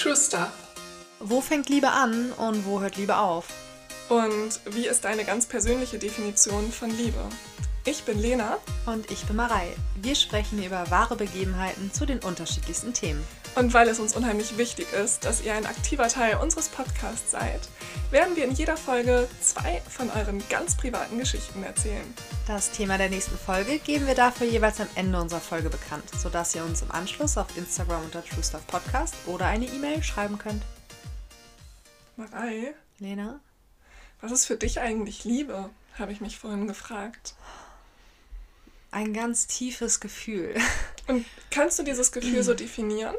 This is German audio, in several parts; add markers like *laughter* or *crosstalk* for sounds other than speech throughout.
True Stuff. Wo fängt Liebe an und wo hört Liebe auf? Und wie ist deine ganz persönliche Definition von Liebe? Ich bin Lena. Und ich bin Marei. Wir sprechen über wahre Begebenheiten zu den unterschiedlichsten Themen. Und weil es uns unheimlich wichtig ist, dass ihr ein aktiver Teil unseres Podcasts seid, werden wir in jeder Folge zwei von euren ganz privaten Geschichten erzählen. Das Thema der nächsten Folge geben wir dafür jeweils am Ende unserer Folge bekannt, sodass ihr uns im Anschluss auf Instagram unter True Stuff Podcast oder eine E-Mail schreiben könnt. Marei, Lena? was ist für dich eigentlich Liebe? Habe ich mich vorhin gefragt. Ein ganz tiefes Gefühl. Und kannst du dieses Gefühl so *clears throat* definieren?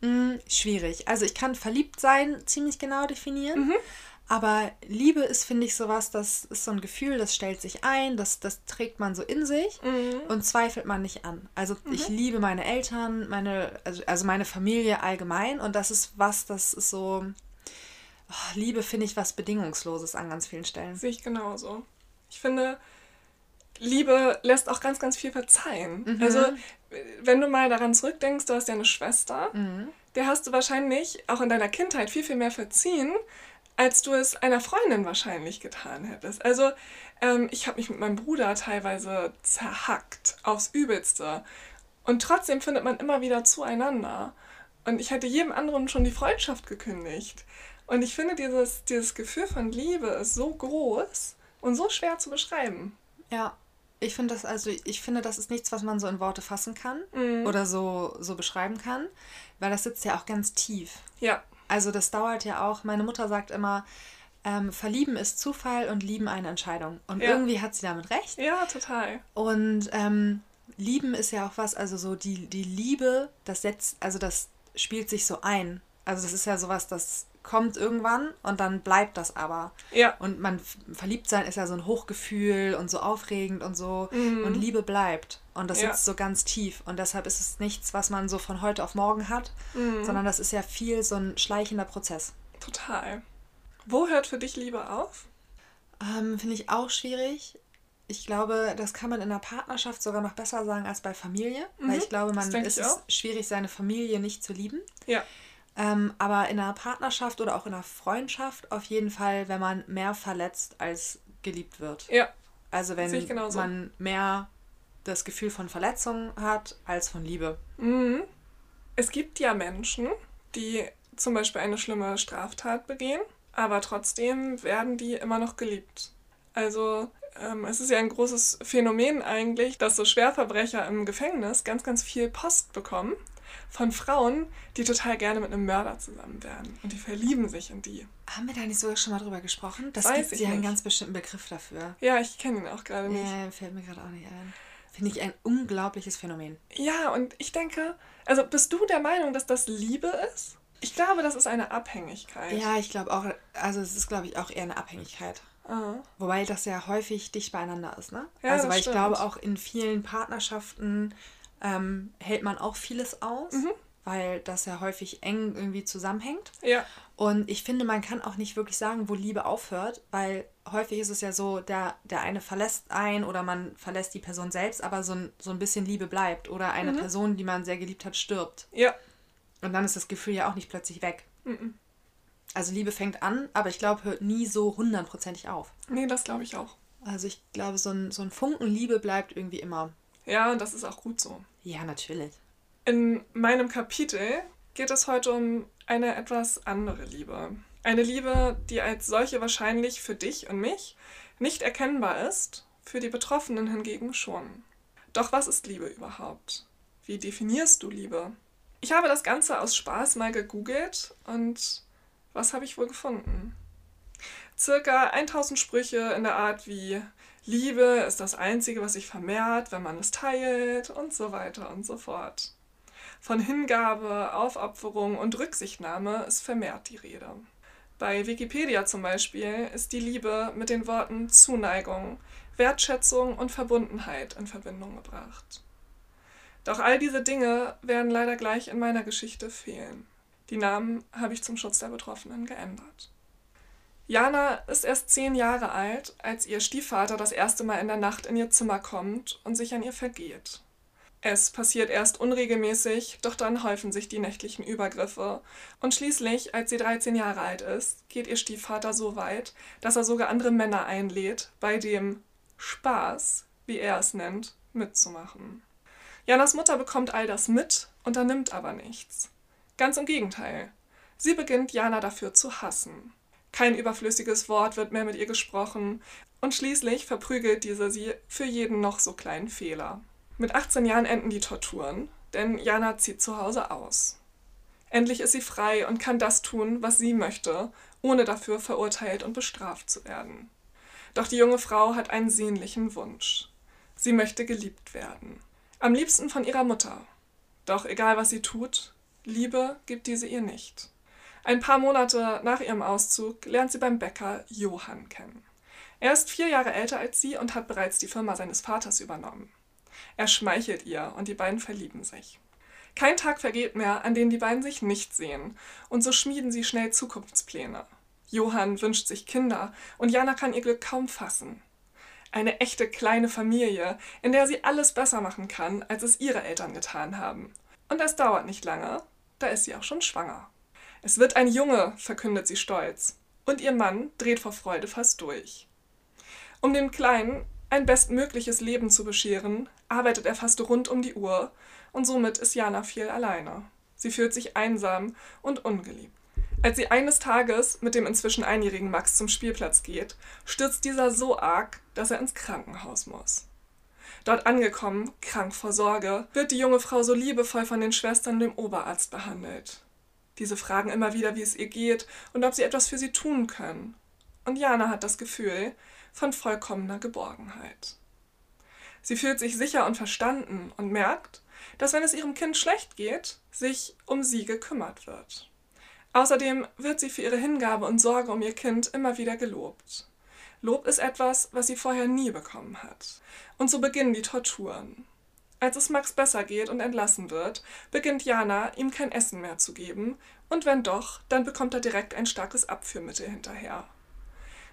Mm, schwierig. Also ich kann verliebt sein ziemlich genau definieren. Aber Liebe ist, finde ich, sowas, das ist so ein Gefühl, das stellt sich ein, das, das trägt man so in sich und zweifelt man nicht an. Also ich liebe meine Eltern, meine, also, also meine Familie allgemein und das ist was, das ist so. Oh, Liebe finde ich was Bedingungsloses an ganz vielen Stellen. Sehe ich genauso. Ich finde, Liebe lässt auch ganz, ganz viel verzeihen. Also, wenn du mal daran zurückdenkst, du hast ja eine Schwester, der hast du wahrscheinlich auch in deiner Kindheit viel, viel mehr verziehen, als du es einer Freundin wahrscheinlich getan hättest. Also, ähm, ich habe mich mit meinem Bruder teilweise zerhackt, aufs Übelste. Und trotzdem findet man immer wieder zueinander. Und ich hätte jedem anderen schon die Freundschaft gekündigt. Und ich finde, dieses, dieses Gefühl von Liebe ist so groß und so schwer zu beschreiben. Ja, ich finde das also, ich finde, das ist nichts, was man so in Worte fassen kann oder so, so beschreiben kann, weil das sitzt ja auch ganz tief. Ja, Also das dauert ja auch, meine Mutter sagt immer, ähm, verlieben ist Zufall und lieben eine Entscheidung. Und Ja. irgendwie hat sie damit recht. ja, total. Und ähm, lieben ist ja auch was, also so die, die Liebe, das setzt, also das spielt sich so ein. Also das ist ja sowas, das kommt irgendwann und dann bleibt das aber. Ja, Und man verliebt sein ist ja so ein Hochgefühl und so aufregend und so. Und Liebe bleibt. Und das Ja. sitzt so ganz tief. Und deshalb ist es nichts, was man so von heute auf morgen hat, sondern das ist ja viel so ein schleichender Prozess. total. Wo hört für dich Liebe auf? Ähm, Finde ich auch schwierig. Ich glaube, das kann man in der Partnerschaft sogar noch besser sagen als bei Familie. Weil ich glaube, man es ist auch. schwierig, seine Familie nicht zu lieben. Ja, Ähm, aber in einer Partnerschaft oder auch in einer Freundschaft auf jeden Fall, wenn man mehr verletzt als geliebt wird. ja, Also wenn man mehr das Gefühl von Verletzung hat als von Liebe. Es gibt ja Menschen, die zum Beispiel eine schlimme Straftat begehen, aber trotzdem werden die immer noch geliebt. Also ähm, es ist ja ein großes Phänomen eigentlich, dass so Schwerverbrecher im Gefängnis ganz, ganz viel Post bekommen von Frauen, die total gerne mit einem Mörder zusammen werden. Und die verlieben sich in die. Haben wir da nicht sogar schon mal drüber gesprochen? Das Weiß gibt ja einen ganz bestimmten Begriff dafür. Ja, ich kenne ihn auch gerade nicht. Nee, fällt mir gerade auch nicht ein. Finde ich ein unglaubliches Phänomen. Ja, und ich denke, also bist du der Meinung, dass das Liebe ist? Ich glaube, das ist eine Abhängigkeit. Ja, ich glaube auch, also es ist, glaube ich, auch eher eine Abhängigkeit. Ah. Wobei das ja häufig dicht beieinander ist, ne? Ja, also weil ich stimmt. glaube, auch in vielen Partnerschaften ähm, hält man auch vieles aus, Mhm. weil das ja häufig eng irgendwie zusammenhängt. Ja, Und ich finde, man kann auch nicht wirklich sagen, wo Liebe aufhört, weil häufig ist es ja so, der, der eine verlässt ein oder man verlässt die Person selbst, aber so ein, so ein bisschen Liebe bleibt. Oder eine Mhm. Person, die man sehr geliebt hat, stirbt. ja, Und dann ist das Gefühl ja auch nicht plötzlich weg. Also Liebe fängt an, aber ich glaube, hört nie so hundertprozentig auf. nee, das glaube ich auch. Also ich glaube, so ein, so ein Funken Liebe bleibt irgendwie immer. Ja, und das ist auch gut so. Ja, natürlich. In meinem Kapitel geht es heute um eine etwas andere Liebe. Eine Liebe, die als solche wahrscheinlich für dich und mich nicht erkennbar ist, für die Betroffenen hingegen schon. Doch was ist Liebe überhaupt? Wie definierst du Liebe? Ich habe das Ganze aus Spaß mal gegoogelt und was habe ich wohl gefunden? Circa 1000 Sprüche in der Art wie Liebe ist das Einzige, was sich vermehrt, wenn man es teilt und so weiter und so fort. Von Hingabe, Aufopferung und Rücksichtnahme ist vermehrt die Rede. Bei Wikipedia zum Beispiel ist die Liebe mit den Worten Zuneigung, Wertschätzung und Verbundenheit in Verbindung gebracht. Doch all diese Dinge werden leider gleich in meiner Geschichte fehlen. Die Namen habe ich zum Schutz der Betroffenen geändert. Jana ist erst zehn Jahre alt, als ihr Stiefvater das erste Mal in der Nacht in ihr Zimmer kommt und sich an ihr vergeht. Es passiert erst unregelmäßig, doch dann häufen sich die nächtlichen Übergriffe. Und schließlich, als sie 13 Jahre alt ist, geht ihr Stiefvater so weit, dass er sogar andere Männer einlädt, bei dem Spaß, wie er es nennt, mitzumachen. Janas Mutter bekommt all das mit, unternimmt aber nichts. Ganz im Gegenteil. Sie beginnt Jana dafür zu hassen. Kein überflüssiges Wort wird mehr mit ihr gesprochen und schließlich verprügelt diese sie für jeden noch so kleinen Fehler. Mit 18 Jahren enden die Torturen, denn Jana zieht zu Hause aus. Endlich ist sie frei und kann das tun, was sie möchte, ohne dafür verurteilt und bestraft zu werden. Doch die junge Frau hat einen sehnlichen Wunsch. Sie möchte geliebt werden. Am liebsten von ihrer Mutter. Doch egal was sie tut, Liebe gibt diese ihr nicht. Ein paar Monate nach ihrem Auszug lernt sie beim Bäcker Johann kennen. Er ist vier Jahre älter als sie und hat bereits die Firma seines Vaters übernommen. Er schmeichelt ihr und die beiden verlieben sich. Kein Tag vergeht mehr, an dem die beiden sich nicht sehen, und so schmieden sie schnell Zukunftspläne. Johann wünscht sich Kinder und Jana kann ihr Glück kaum fassen. Eine echte kleine Familie, in der sie alles besser machen kann, als es ihre Eltern getan haben. Und es dauert nicht lange, da ist sie auch schon schwanger. Es wird ein Junge, verkündet sie stolz, und ihr Mann dreht vor Freude fast durch. Um dem Kleinen ein bestmögliches Leben zu bescheren, arbeitet er fast rund um die Uhr und somit ist Jana viel alleine. Sie fühlt sich einsam und ungeliebt. Als sie eines Tages mit dem inzwischen einjährigen Max zum Spielplatz geht, stürzt dieser so arg, dass er ins Krankenhaus muss. Dort angekommen, krank vor Sorge, wird die junge Frau so liebevoll von den Schwestern dem Oberarzt behandelt. Diese fragen immer wieder, wie es ihr geht und ob sie etwas für sie tun können. Und Jana hat das Gefühl von vollkommener Geborgenheit. Sie fühlt sich sicher und verstanden und merkt, dass wenn es ihrem Kind schlecht geht, sich um sie gekümmert wird. Außerdem wird sie für ihre Hingabe und Sorge um ihr Kind immer wieder gelobt. Lob ist etwas, was sie vorher nie bekommen hat. Und so beginnen die Torturen. Als es Max besser geht und entlassen wird, beginnt Jana, ihm kein Essen mehr zu geben, und wenn doch, dann bekommt er direkt ein starkes Abführmittel hinterher.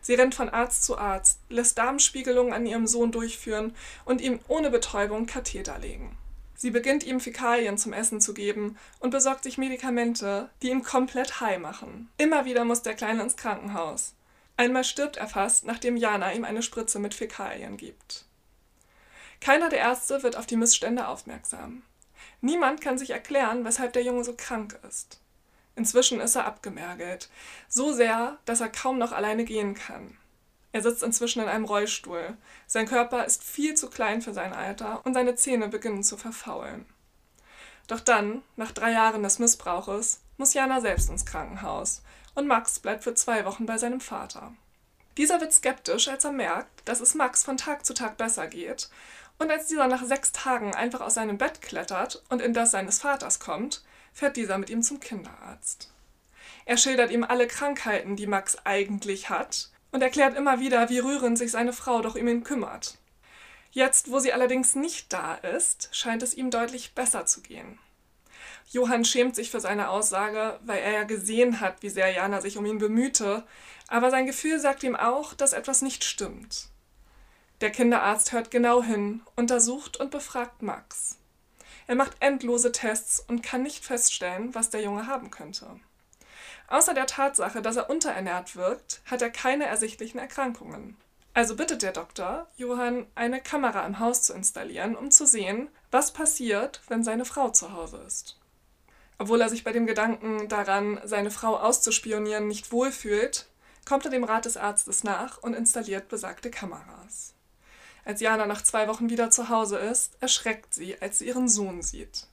Sie rennt von Arzt zu Arzt, lässt Darmspiegelungen an ihrem Sohn durchführen und ihm ohne Betäubung Katheter legen. Sie beginnt ihm Fäkalien zum Essen zu geben und besorgt sich Medikamente, die ihn komplett high machen. Immer wieder muss der Kleine ins Krankenhaus. Einmal stirbt er fast, nachdem Jana ihm eine Spritze mit Fäkalien gibt. Keiner der Ärzte wird auf die Missstände aufmerksam. Niemand kann sich erklären, weshalb der Junge so krank ist. Inzwischen ist er abgemergelt, so sehr, dass er kaum noch alleine gehen kann. Er sitzt inzwischen in einem Rollstuhl. Sein Körper ist viel zu klein für sein Alter und seine Zähne beginnen zu verfaulen. Doch dann, nach drei Jahren des Missbrauches, muss Jana selbst ins Krankenhaus und Max bleibt für zwei Wochen bei seinem Vater. Dieser wird skeptisch, als er merkt, dass es Max von Tag zu Tag besser geht und als dieser nach sechs Tagen einfach aus seinem Bett klettert und in das seines Vaters kommt, fährt dieser mit ihm zum Kinderarzt. Er schildert ihm alle Krankheiten, die Max eigentlich hat, und erklärt immer wieder, wie rührend sich seine Frau doch um ihn kümmert. Jetzt, wo sie allerdings nicht da ist, scheint es ihm deutlich besser zu gehen. Johann schämt sich für seine Aussage, weil er ja gesehen hat, wie sehr Jana sich um ihn bemühte, aber sein Gefühl sagt ihm auch, dass etwas nicht stimmt. Der Kinderarzt hört genau hin, untersucht und befragt Max. Er macht endlose Tests und kann nicht feststellen, was der Junge haben könnte. Außer der Tatsache, dass er unterernährt wirkt, hat er keine ersichtlichen Erkrankungen. Also bittet der Doktor, Johann eine Kamera im Haus zu installieren, um zu sehen, was passiert, wenn seine Frau zu Hause ist. Obwohl er sich bei dem Gedanken daran, seine Frau auszuspionieren, nicht wohlfühlt, kommt er dem Rat des Arztes nach und installiert besagte Kameras. Als Jana nach zwei Wochen wieder zu Hause ist, erschreckt sie, als sie ihren Sohn sieht.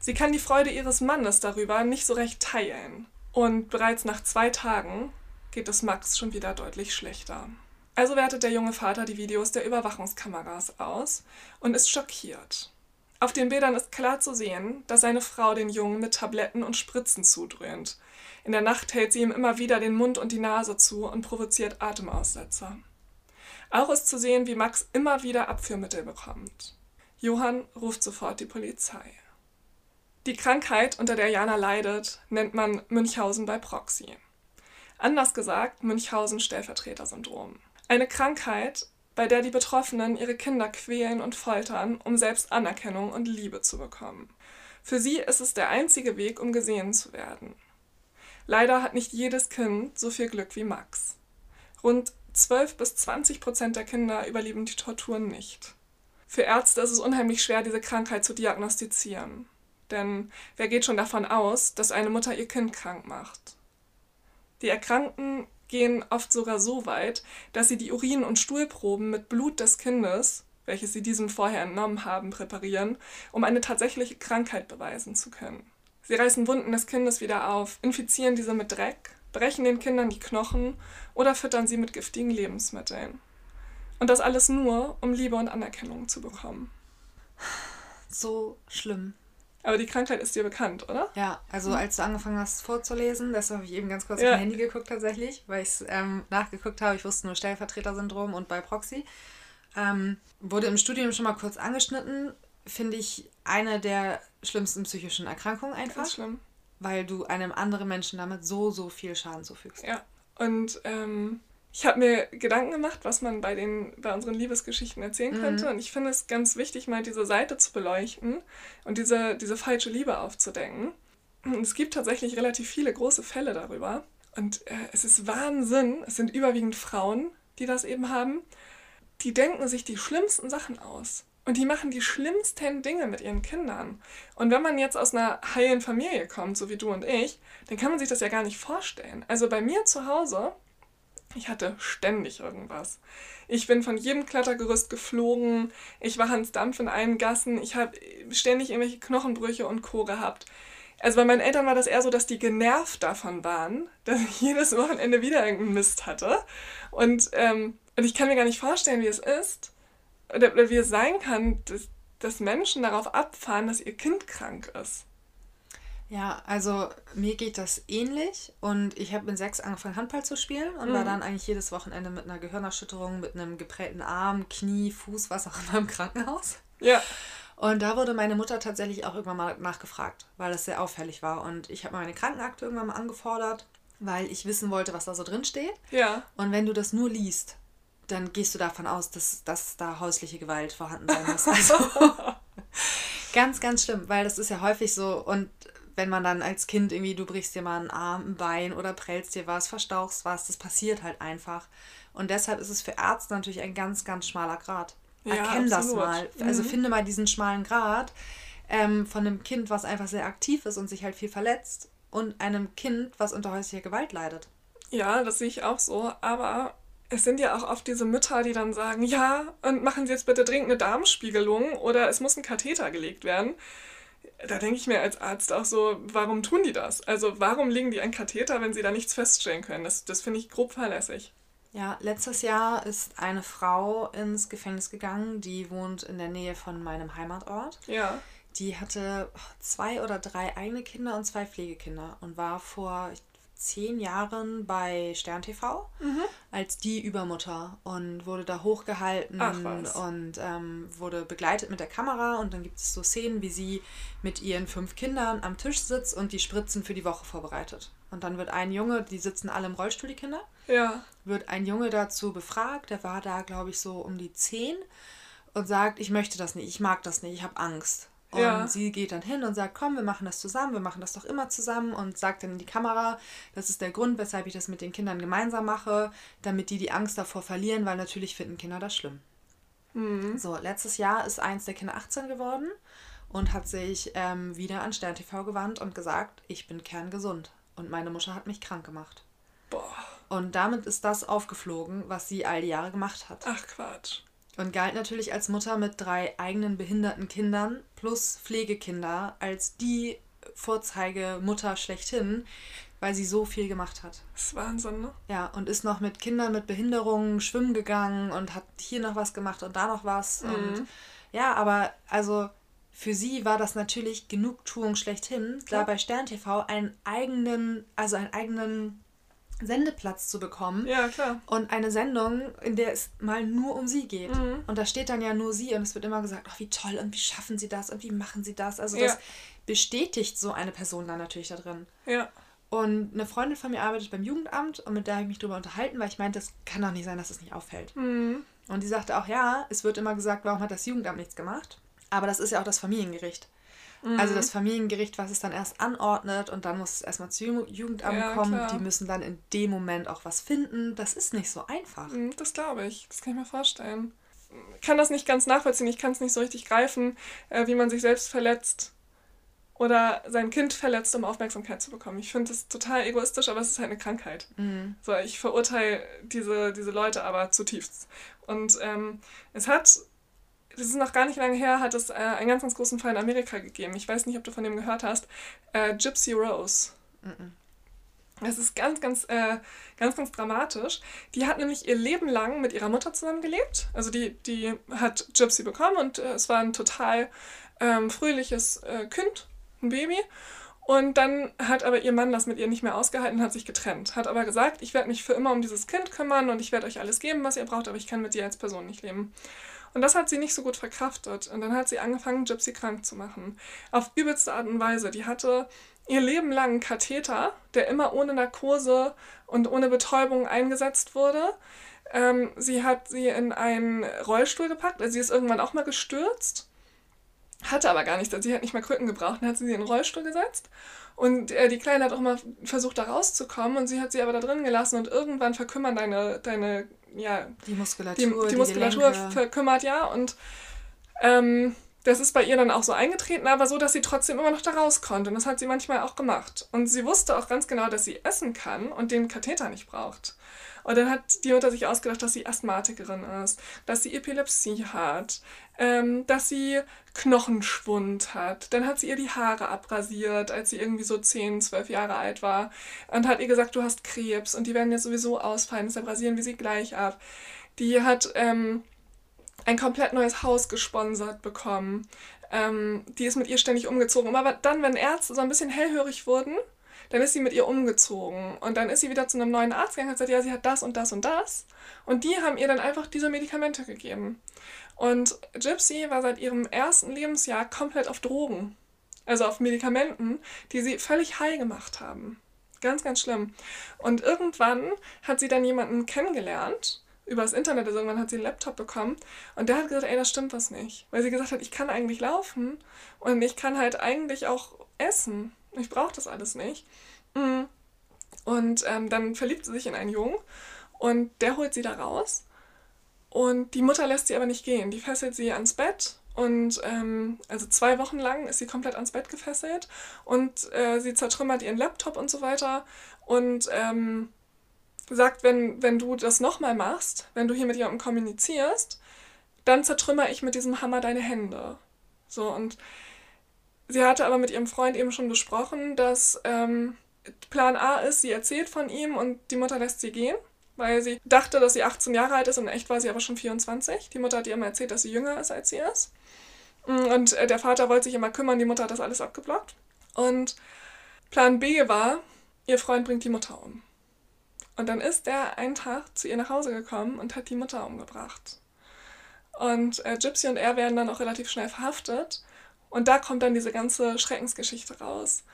Sie kann die Freude ihres Mannes darüber nicht so recht teilen. Und bereits nach zwei Tagen geht es Max schon wieder deutlich schlechter. Also wertet der junge Vater die Videos der Überwachungskameras aus und ist schockiert. Auf den Bildern ist klar zu sehen, dass seine Frau den Jungen mit Tabletten und Spritzen zudröhnt. In der Nacht hält sie ihm immer wieder den Mund und die Nase zu und provoziert Atemaussetzer. Auch ist zu sehen, wie Max immer wieder Abführmittel bekommt. Johann ruft sofort die Polizei. Die Krankheit, unter der Jana leidet, nennt man Münchhausen bei Proxy. Anders gesagt Münchhausen-Stellvertreter-Syndrom. Eine Krankheit, bei der die Betroffenen ihre Kinder quälen und foltern, um selbst Anerkennung und Liebe zu bekommen. Für sie ist es der einzige Weg, um gesehen zu werden. Leider hat nicht jedes Kind so viel Glück wie Max. Rund 12 bis 20 Prozent der Kinder überleben die Torturen nicht. Für Ärzte ist es unheimlich schwer, diese Krankheit zu diagnostizieren. Denn wer geht schon davon aus, dass eine Mutter ihr Kind krank macht? Die Erkrankten gehen oft sogar so weit, dass sie die Urin- und Stuhlproben mit Blut des Kindes, welches sie diesem vorher entnommen haben, präparieren, um eine tatsächliche Krankheit beweisen zu können. Sie reißen Wunden des Kindes wieder auf, infizieren diese mit Dreck, brechen den Kindern die Knochen oder füttern sie mit giftigen Lebensmitteln. Und das alles nur, um Liebe und Anerkennung zu bekommen. So schlimm. Aber die Krankheit ist dir bekannt, oder? Ja, also mhm. als du angefangen hast vorzulesen, das habe ich eben ganz kurz ja. auf mein Handy geguckt tatsächlich, weil ich es ähm, nachgeguckt habe. Ich wusste nur Stellvertreter-Syndrom und bei Proxy. Ähm, wurde im Studium schon mal kurz angeschnitten. Finde ich eine der schlimmsten psychischen Erkrankungen einfach. Ganz schlimm. Weil du einem anderen Menschen damit so, so viel Schaden zufügst. Ja. Und ähm, ich habe mir Gedanken gemacht, was man bei, den, bei unseren Liebesgeschichten erzählen mhm. könnte. Und ich finde es ganz wichtig, mal diese Seite zu beleuchten und diese, diese falsche Liebe aufzudecken. Und es gibt tatsächlich relativ viele große Fälle darüber. Und äh, es ist Wahnsinn. Es sind überwiegend Frauen, die das eben haben. Die denken sich die schlimmsten Sachen aus. Und die machen die schlimmsten Dinge mit ihren Kindern. Und wenn man jetzt aus einer heilen Familie kommt, so wie du und ich, dann kann man sich das ja gar nicht vorstellen. Also bei mir zu Hause ich hatte ständig irgendwas. Ich bin von jedem Klettergerüst geflogen. Ich war Hans Dampf in allen Gassen. Ich habe ständig irgendwelche Knochenbrüche und Co. gehabt. Also bei meinen Eltern war das eher so, dass die genervt davon waren, *laughs* dass ich jedes Wochenende wieder irgendeinen Mist hatte. Und, ähm, und ich kann mir gar nicht vorstellen, wie es ist oder, oder wie es sein kann, dass, dass Menschen darauf abfahren, dass ihr Kind krank ist. Ja, also mir geht das ähnlich und ich habe mit sechs angefangen Handball zu spielen und mhm. war dann eigentlich jedes Wochenende mit einer Gehirnerschütterung, mit einem geprellten Arm, Knie, Fuß, was auch immer im Krankenhaus. Ja. Und da wurde meine Mutter tatsächlich auch irgendwann mal nachgefragt, weil das sehr auffällig war. Und ich habe meine Krankenakte irgendwann mal angefordert, weil ich wissen wollte, was da so drin steht. Ja. Und wenn du das nur liest, dann gehst du davon aus, dass, dass da häusliche Gewalt vorhanden sein muss. *laughs* Also ganz, ganz schlimm, weil das ist ja häufig so. Und wenn man dann als Kind irgendwie, du brichst dir mal einen Arm, ein Bein oder prellst dir was, verstauchst was, das passiert halt einfach. Und deshalb ist es für Ärzte natürlich ein ganz, ganz schmaler Grad. Ja, Erkenn das mal. Mhm. Also finde mal diesen schmalen Grad ähm, von einem Kind, was einfach sehr aktiv ist und sich halt viel verletzt und einem Kind, was unter häuslicher Gewalt leidet. Ja, das sehe ich auch so. Aber es sind ja auch oft diese Mütter, die dann sagen, ja, und machen Sie jetzt bitte dringend eine Darmspiegelung oder es muss ein Katheter gelegt werden da denke ich mir als Arzt auch so, warum tun die das? Also warum legen die einen Katheter, wenn sie da nichts feststellen können? Das, das finde ich grob fahrlässig. Ja, letztes Jahr ist eine Frau ins Gefängnis gegangen, die wohnt in der Nähe von meinem Heimatort. Ja. Die hatte zwei oder drei eigene Kinder und zwei Pflegekinder und war vor, ich zehn Jahren bei Stern TV mhm. als die Übermutter und wurde da hochgehalten und ähm, wurde begleitet mit der Kamera und dann gibt es so Szenen, wie sie mit ihren fünf Kindern am Tisch sitzt und die Spritzen für die Woche vorbereitet. Und dann wird ein Junge, die sitzen alle im Rollstuhl, die Kinder, ja. wird ein Junge dazu befragt, der war da, glaube ich, so um die zehn und sagt, ich möchte das nicht, ich mag das nicht, ich habe Angst. Und ja. sie geht dann hin und sagt, komm, wir machen das zusammen, wir machen das doch immer zusammen und sagt dann in die Kamera, das ist der Grund, weshalb ich das mit den Kindern gemeinsam mache, damit die die Angst davor verlieren, weil natürlich finden Kinder das schlimm. Mhm. So, letztes Jahr ist eins der Kinder 18 geworden und hat sich ähm, wieder an Stern TV gewandt und gesagt, ich bin kerngesund und meine Mutter hat mich krank gemacht. Boah. Und damit ist das aufgeflogen, was sie all die Jahre gemacht hat. Ach Quatsch. Und galt natürlich als Mutter mit drei eigenen behinderten Kindern plus Pflegekinder als die Vorzeigemutter schlechthin, weil sie so viel gemacht hat. Das ist Wahnsinn, ne? Ja, und ist noch mit Kindern mit Behinderungen schwimmen gegangen und hat hier noch was gemacht und da noch was. Mhm. Und ja, aber also für sie war das natürlich Genugtuung schlechthin, Klar. da bei Stern TV einen eigenen, also einen eigenen Sendeplatz zu bekommen. Ja, klar. Und eine Sendung, in der es mal nur um sie geht. Mhm. Und da steht dann ja nur sie und es wird immer gesagt, ach, wie toll und wie schaffen sie das und wie machen sie das. Also ja. das bestätigt so eine Person dann natürlich da drin. Ja. Und eine Freundin von mir arbeitet beim Jugendamt und mit der habe ich mich darüber unterhalten, weil ich meinte, das kann doch nicht sein, dass es das nicht auffällt. Mhm. Und die sagte auch, ja, es wird immer gesagt, warum hat das Jugendamt nichts gemacht? Aber das ist ja auch das Familiengericht. Mhm. Also das Familiengericht, was es dann erst anordnet und dann muss es erstmal zum Jugendamt ja, kommen. Klar. Die müssen dann in dem Moment auch was finden. Das ist nicht so einfach. Mhm, das glaube ich. Das kann ich mir vorstellen. Ich kann das nicht ganz nachvollziehen. Ich kann es nicht so richtig greifen, äh, wie man sich selbst verletzt oder sein Kind verletzt, um Aufmerksamkeit zu bekommen. Ich finde das total egoistisch, aber es ist halt eine Krankheit. Mhm. So, ich verurteile diese, diese Leute aber zutiefst. Und ähm, es hat das ist noch gar nicht lange her, hat es äh, einen ganz, ganz großen Fall in Amerika gegeben. Ich weiß nicht, ob du von dem gehört hast. Äh, Gypsy Rose. Mm Das ist ganz, ganz, äh, ganz, ganz dramatisch. Die hat nämlich ihr Leben lang mit ihrer Mutter zusammengelebt. Also die, die hat Gypsy bekommen und äh, es war ein total ähm, fröhliches äh, Kind, ein Baby. Und dann hat aber ihr Mann das mit ihr nicht mehr ausgehalten und hat sich getrennt. Hat aber gesagt, ich werde mich für immer um dieses Kind kümmern und ich werde euch alles geben, was ihr braucht, aber ich kann mit dir als Person nicht leben. Und das hat sie nicht so gut verkraftet. Und dann hat sie angefangen, Gypsy krank zu machen. Auf übelste Art und Weise. Die hatte ihr Leben lang einen Katheter, der immer ohne Narkose und ohne Betäubung eingesetzt wurde. Ähm, sie hat sie in einen Rollstuhl gepackt. Also sie ist irgendwann auch mal gestürzt. Hatte aber gar nichts. Sie hat nicht mal Krücken gebraucht. Dann hat sie sie in den Rollstuhl gesetzt. Und äh, die Kleine hat auch mal versucht, da rauszukommen. Und sie hat sie aber da drin gelassen. Und irgendwann verkümmern deine, deine ja, die Muskulatur, die, die Muskulatur die verkümmert, ja. Und ähm, das ist bei ihr dann auch so eingetreten, aber so, dass sie trotzdem immer noch da raus konnte. Und das hat sie manchmal auch gemacht. Und sie wusste auch ganz genau, dass sie essen kann und den Katheter nicht braucht. Und dann hat die Mutter sich ausgedacht, dass sie Asthmatikerin ist, dass sie Epilepsie hat, ähm, dass sie Knochenschwund hat. Dann hat sie ihr die Haare abrasiert, als sie irgendwie so 10, 12 Jahre alt war. Und hat ihr gesagt, du hast Krebs und die werden jetzt sowieso ausfallen, deshalb rasieren wir sie gleich ab. Die hat ähm, ein komplett neues Haus gesponsert bekommen. Ähm, die ist mit ihr ständig umgezogen. Aber dann, wenn Ärzte so ein bisschen hellhörig wurden, dann ist sie mit ihr umgezogen. Und dann ist sie wieder zu einem neuen Arzt gegangen und hat gesagt, ja, sie hat das und das und das. Und die haben ihr dann einfach diese Medikamente gegeben. Und Gypsy war seit ihrem ersten Lebensjahr komplett auf Drogen. Also auf Medikamenten, die sie völlig high gemacht haben. Ganz, ganz schlimm. Und irgendwann hat sie dann jemanden kennengelernt, übers Internet, also irgendwann hat sie einen Laptop bekommen und der hat gesagt, ey, das stimmt was nicht. Weil sie gesagt hat, ich kann eigentlich laufen und ich kann halt eigentlich auch essen. Ich brauche das alles nicht. Mm. Und ähm, dann verliebt sie sich in einen Jungen und der holt sie da raus. Und die Mutter lässt sie aber nicht gehen. Die fesselt sie ans Bett und ähm, also zwei Wochen lang ist sie komplett ans Bett gefesselt und äh, sie zertrümmert ihren Laptop und so weiter und ähm, sagt, wenn, wenn du das nochmal machst, wenn du hier mit jemandem kommunizierst, dann zertrümmer ich mit diesem Hammer deine Hände. So und Sie hatte aber mit ihrem Freund eben schon besprochen, dass ähm, Plan A ist, sie erzählt von ihm und die Mutter lässt sie gehen, weil sie dachte, dass sie 18 Jahre alt ist und in echt war sie aber schon 24. Die Mutter hat ihr immer erzählt, dass sie jünger ist, als sie ist. Mm, und äh, der Vater wollte sich immer kümmern, die Mutter hat das alles abgeblockt. Und Plan B war, ihr Freund bringt die Mutter um. Und dann ist er einen Tag zu ihr nach Hause gekommen und hat die Mutter umgebracht. Und äh, Gypsy und er werden dann auch relativ schnell verhaftet. Und da kommt dann diese ganze Schreckensgeschichte raus.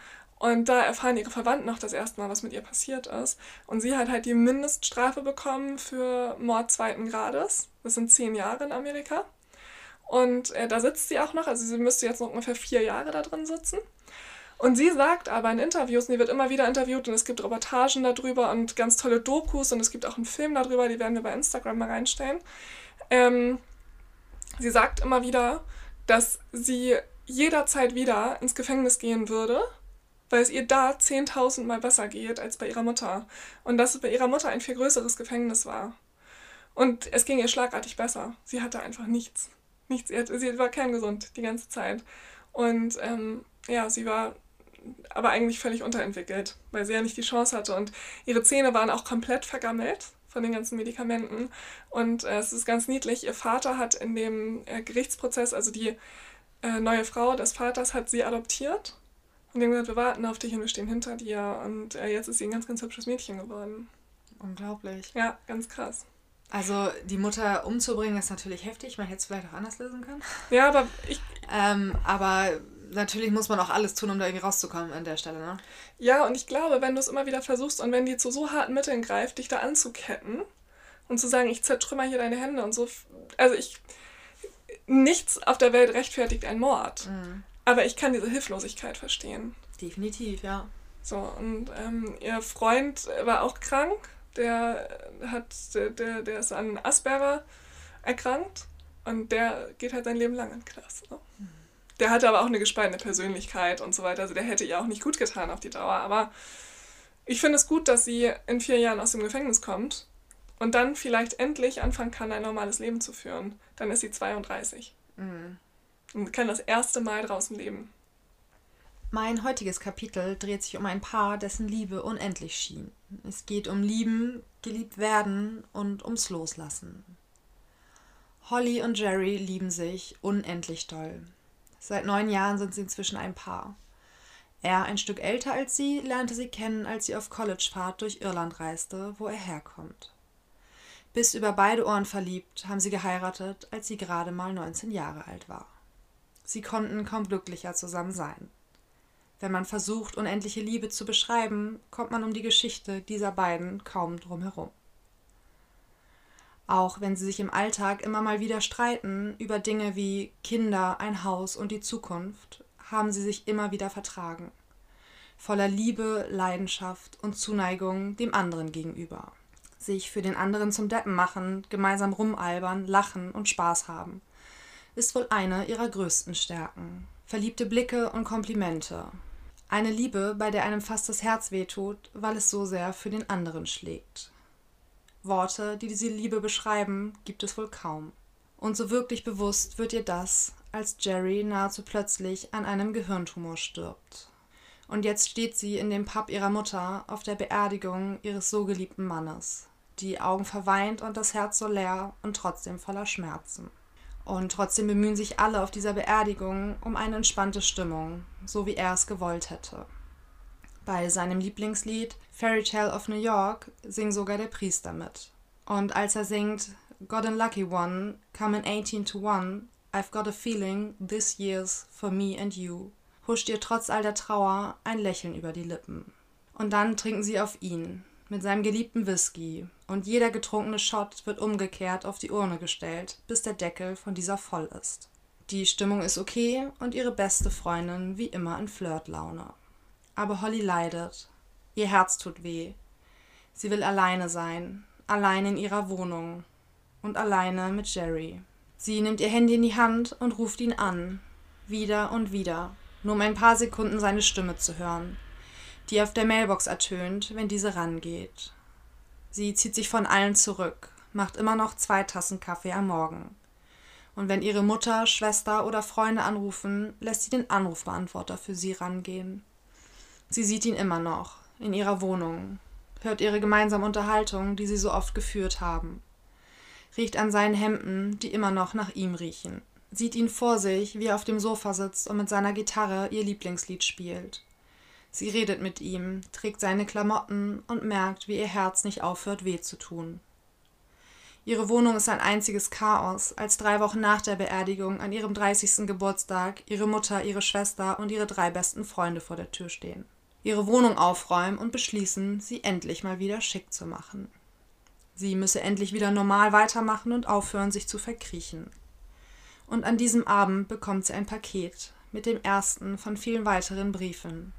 Und da erfahren ihre Verwandten noch das erste Mal, was mit ihr passiert ist. Und sie hat halt die Mindeststrafe bekommen für Mord zweiten Grades. Das sind zehn Jahre in Amerika. Und äh, da sitzt sie auch noch, also sie müsste jetzt noch ungefähr vier Jahre da drin sitzen. Und sie sagt aber in Interviews, und die wird immer wieder interviewt und es gibt Reportagen darüber und ganz tolle Dokus und es gibt auch einen Film darüber, die werden wir bei Instagram mal reinstellen. Ähm, sie sagt immer wieder, dass sie jederzeit wieder ins Gefängnis gehen würde, weil es ihr da 10.000 Mal besser geht als bei ihrer Mutter. Und dass es bei ihrer Mutter ein viel größeres Gefängnis war. Und es ging ihr schlagartig besser. Sie hatte einfach nichts. Nichts. Sie, war kerngesund die ganze Zeit. Und ähm, ja, sie war aber eigentlich völlig unterentwickelt, weil sie ja nicht die Chance hatte. Und ihre Zähne waren auch komplett vergammelt von den ganzen Medikamenten. Und äh, es ist ganz niedlich. Ihr Vater hat in dem äh, Gerichtsprozess, also die äh, neue Frau des Vaters hat sie adoptiert. Und die haben gesagt, wir warten auf dich und wir stehen hinter dir. Und äh, jetzt ist sie ein ganz, ganz hübsches Mädchen geworden. Unglaublich. Ja, ganz krass. Also die Mutter umzubringen ist natürlich heftig. Man hätte es vielleicht auch anders lösen können. Ja, aber ich... ähm, aber natürlich muss man auch alles tun, um da irgendwie rauszukommen an der Stelle, ne? Ja, und ich glaube, wenn du es immer wieder versuchst und wenn die zu so harten Mitteln greift, dich da anzuketten Und zu sagen, ich zertrümmer hier deine Hände und so. Also ich. Nichts auf der Welt rechtfertigt einen Mord. Mhm. Aber ich kann diese Hilflosigkeit verstehen. Definitiv, ja. So, und ähm, ihr Freund war auch krank. Der hat, der, der, ist an Asperger erkrankt und der geht halt sein Leben lang in Knast. Ne? Mhm. Der hatte aber auch eine gespaltene Persönlichkeit und so weiter. Also der hätte ihr auch nicht gut getan auf die Dauer. Aber ich finde es gut, dass sie in vier Jahren aus dem Gefängnis kommt und dann vielleicht endlich anfangen kann, ein normales Leben zu führen. Dann ist sie 32. Mhm. Und kann das erste Mal draußen leben. Mein heutiges Kapitel dreht sich um ein Paar, dessen Liebe unendlich schien. Es geht um Lieben, geliebt werden und ums Loslassen. Holly und Jerry lieben sich unendlich doll. Seit neun Jahren sind sie inzwischen ein Paar. Er, ein Stück älter als sie, lernte sie kennen, als sie auf Collegefahrt durch Irland reiste, wo er herkommt. Bis über beide Ohren verliebt, haben sie geheiratet, als sie gerade mal 19 Jahre alt war. Sie konnten kaum glücklicher zusammen sein. Wenn man versucht, unendliche Liebe zu beschreiben, kommt man um die Geschichte dieser beiden kaum drum herum. Auch wenn sie sich im Alltag immer mal wieder streiten über Dinge wie Kinder, ein Haus und die Zukunft, haben sie sich immer wieder vertragen. Voller Liebe, Leidenschaft und Zuneigung dem anderen gegenüber. Sich für den anderen zum Deppen machen, gemeinsam rumalbern, lachen und Spaß haben, ist wohl eine ihrer größten Stärken. Verliebte Blicke und Komplimente. Eine Liebe, bei der einem fast das Herz wehtut, weil es so sehr für den anderen schlägt. Worte, die diese Liebe beschreiben, gibt es wohl kaum. Und so wirklich bewusst wird ihr das, als Jerry nahezu plötzlich an einem Gehirntumor stirbt. Und jetzt steht sie in dem Pub ihrer Mutter auf der Beerdigung ihres so geliebten Mannes, die Augen verweint und das Herz so leer und trotzdem voller Schmerzen. Und trotzdem bemühen sich alle auf dieser Beerdigung um eine entspannte Stimmung, so wie er es gewollt hätte. Bei seinem Lieblingslied Fairy Tale of New York singt sogar der Priester mit. Und als er singt Got a lucky one, coming 18 to 1, I've got a feeling this year's for me and you, huscht ihr trotz all der Trauer ein Lächeln über die Lippen. Und dann trinken sie auf ihn, mit seinem geliebten Whisky, und jeder getrunkene Shot wird umgekehrt auf die Urne gestellt, bis der Deckel von dieser voll ist. Die Stimmung ist okay und ihre beste Freundin wie immer in Flirtlaune. Aber Holly leidet. Ihr Herz tut weh. Sie will alleine sein, allein in ihrer Wohnung und alleine mit Jerry. Sie nimmt ihr Handy in die Hand und ruft ihn an, wieder und wieder, nur um ein paar Sekunden seine Stimme zu hören, die auf der Mailbox ertönt, wenn diese rangeht. Sie zieht sich von allen zurück, macht immer noch zwei Tassen Kaffee am Morgen. Und wenn ihre Mutter, Schwester oder Freunde anrufen, lässt sie den Anrufbeantworter für sie rangehen. Sie sieht ihn immer noch, in ihrer Wohnung, hört ihre gemeinsame Unterhaltung, die sie so oft geführt haben, riecht an seinen Hemden, die immer noch nach ihm riechen, sieht ihn vor sich, wie er auf dem Sofa sitzt und mit seiner Gitarre ihr Lieblingslied spielt. Sie redet mit ihm, trägt seine Klamotten und merkt, wie ihr Herz nicht aufhört, weh zu tun. Ihre Wohnung ist ein einziges Chaos, als drei Wochen nach der Beerdigung an ihrem 30. Geburtstag ihre Mutter, ihre Schwester und ihre drei besten Freunde vor der Tür stehen ihre Wohnung aufräumen und beschließen, sie endlich mal wieder schick zu machen. Sie müsse endlich wieder normal weitermachen und aufhören, sich zu verkriechen. Und an diesem Abend bekommt sie ein Paket mit dem ersten von vielen weiteren Briefen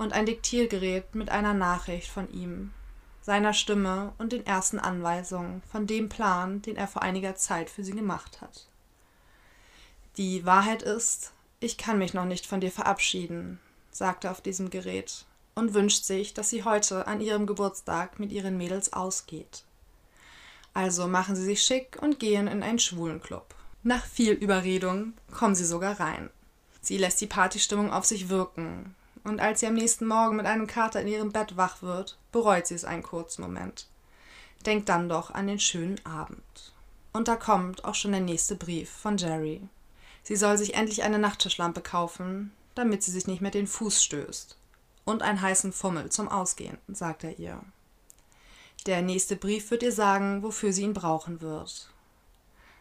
und ein Diktiergerät mit einer Nachricht von ihm, seiner Stimme und den ersten Anweisungen von dem Plan, den er vor einiger Zeit für sie gemacht hat. Die Wahrheit ist, ich kann mich noch nicht von dir verabschieden, sagte auf diesem Gerät und wünscht sich, dass sie heute an ihrem Geburtstag mit ihren Mädels ausgeht. Also machen sie sich schick und gehen in einen Schwulenclub. Nach viel Überredung kommen sie sogar rein. Sie lässt die Partystimmung auf sich wirken, und als sie am nächsten Morgen mit einem Kater in ihrem Bett wach wird, bereut sie es einen kurzen Moment. Denkt dann doch an den schönen Abend. Und da kommt auch schon der nächste Brief von Jerry. Sie soll sich endlich eine Nachttischlampe kaufen, damit sie sich nicht mehr den Fuß stößt. Und einen heißen Fummel zum Ausgehen, sagt er ihr. Der nächste Brief wird ihr sagen, wofür sie ihn brauchen wird.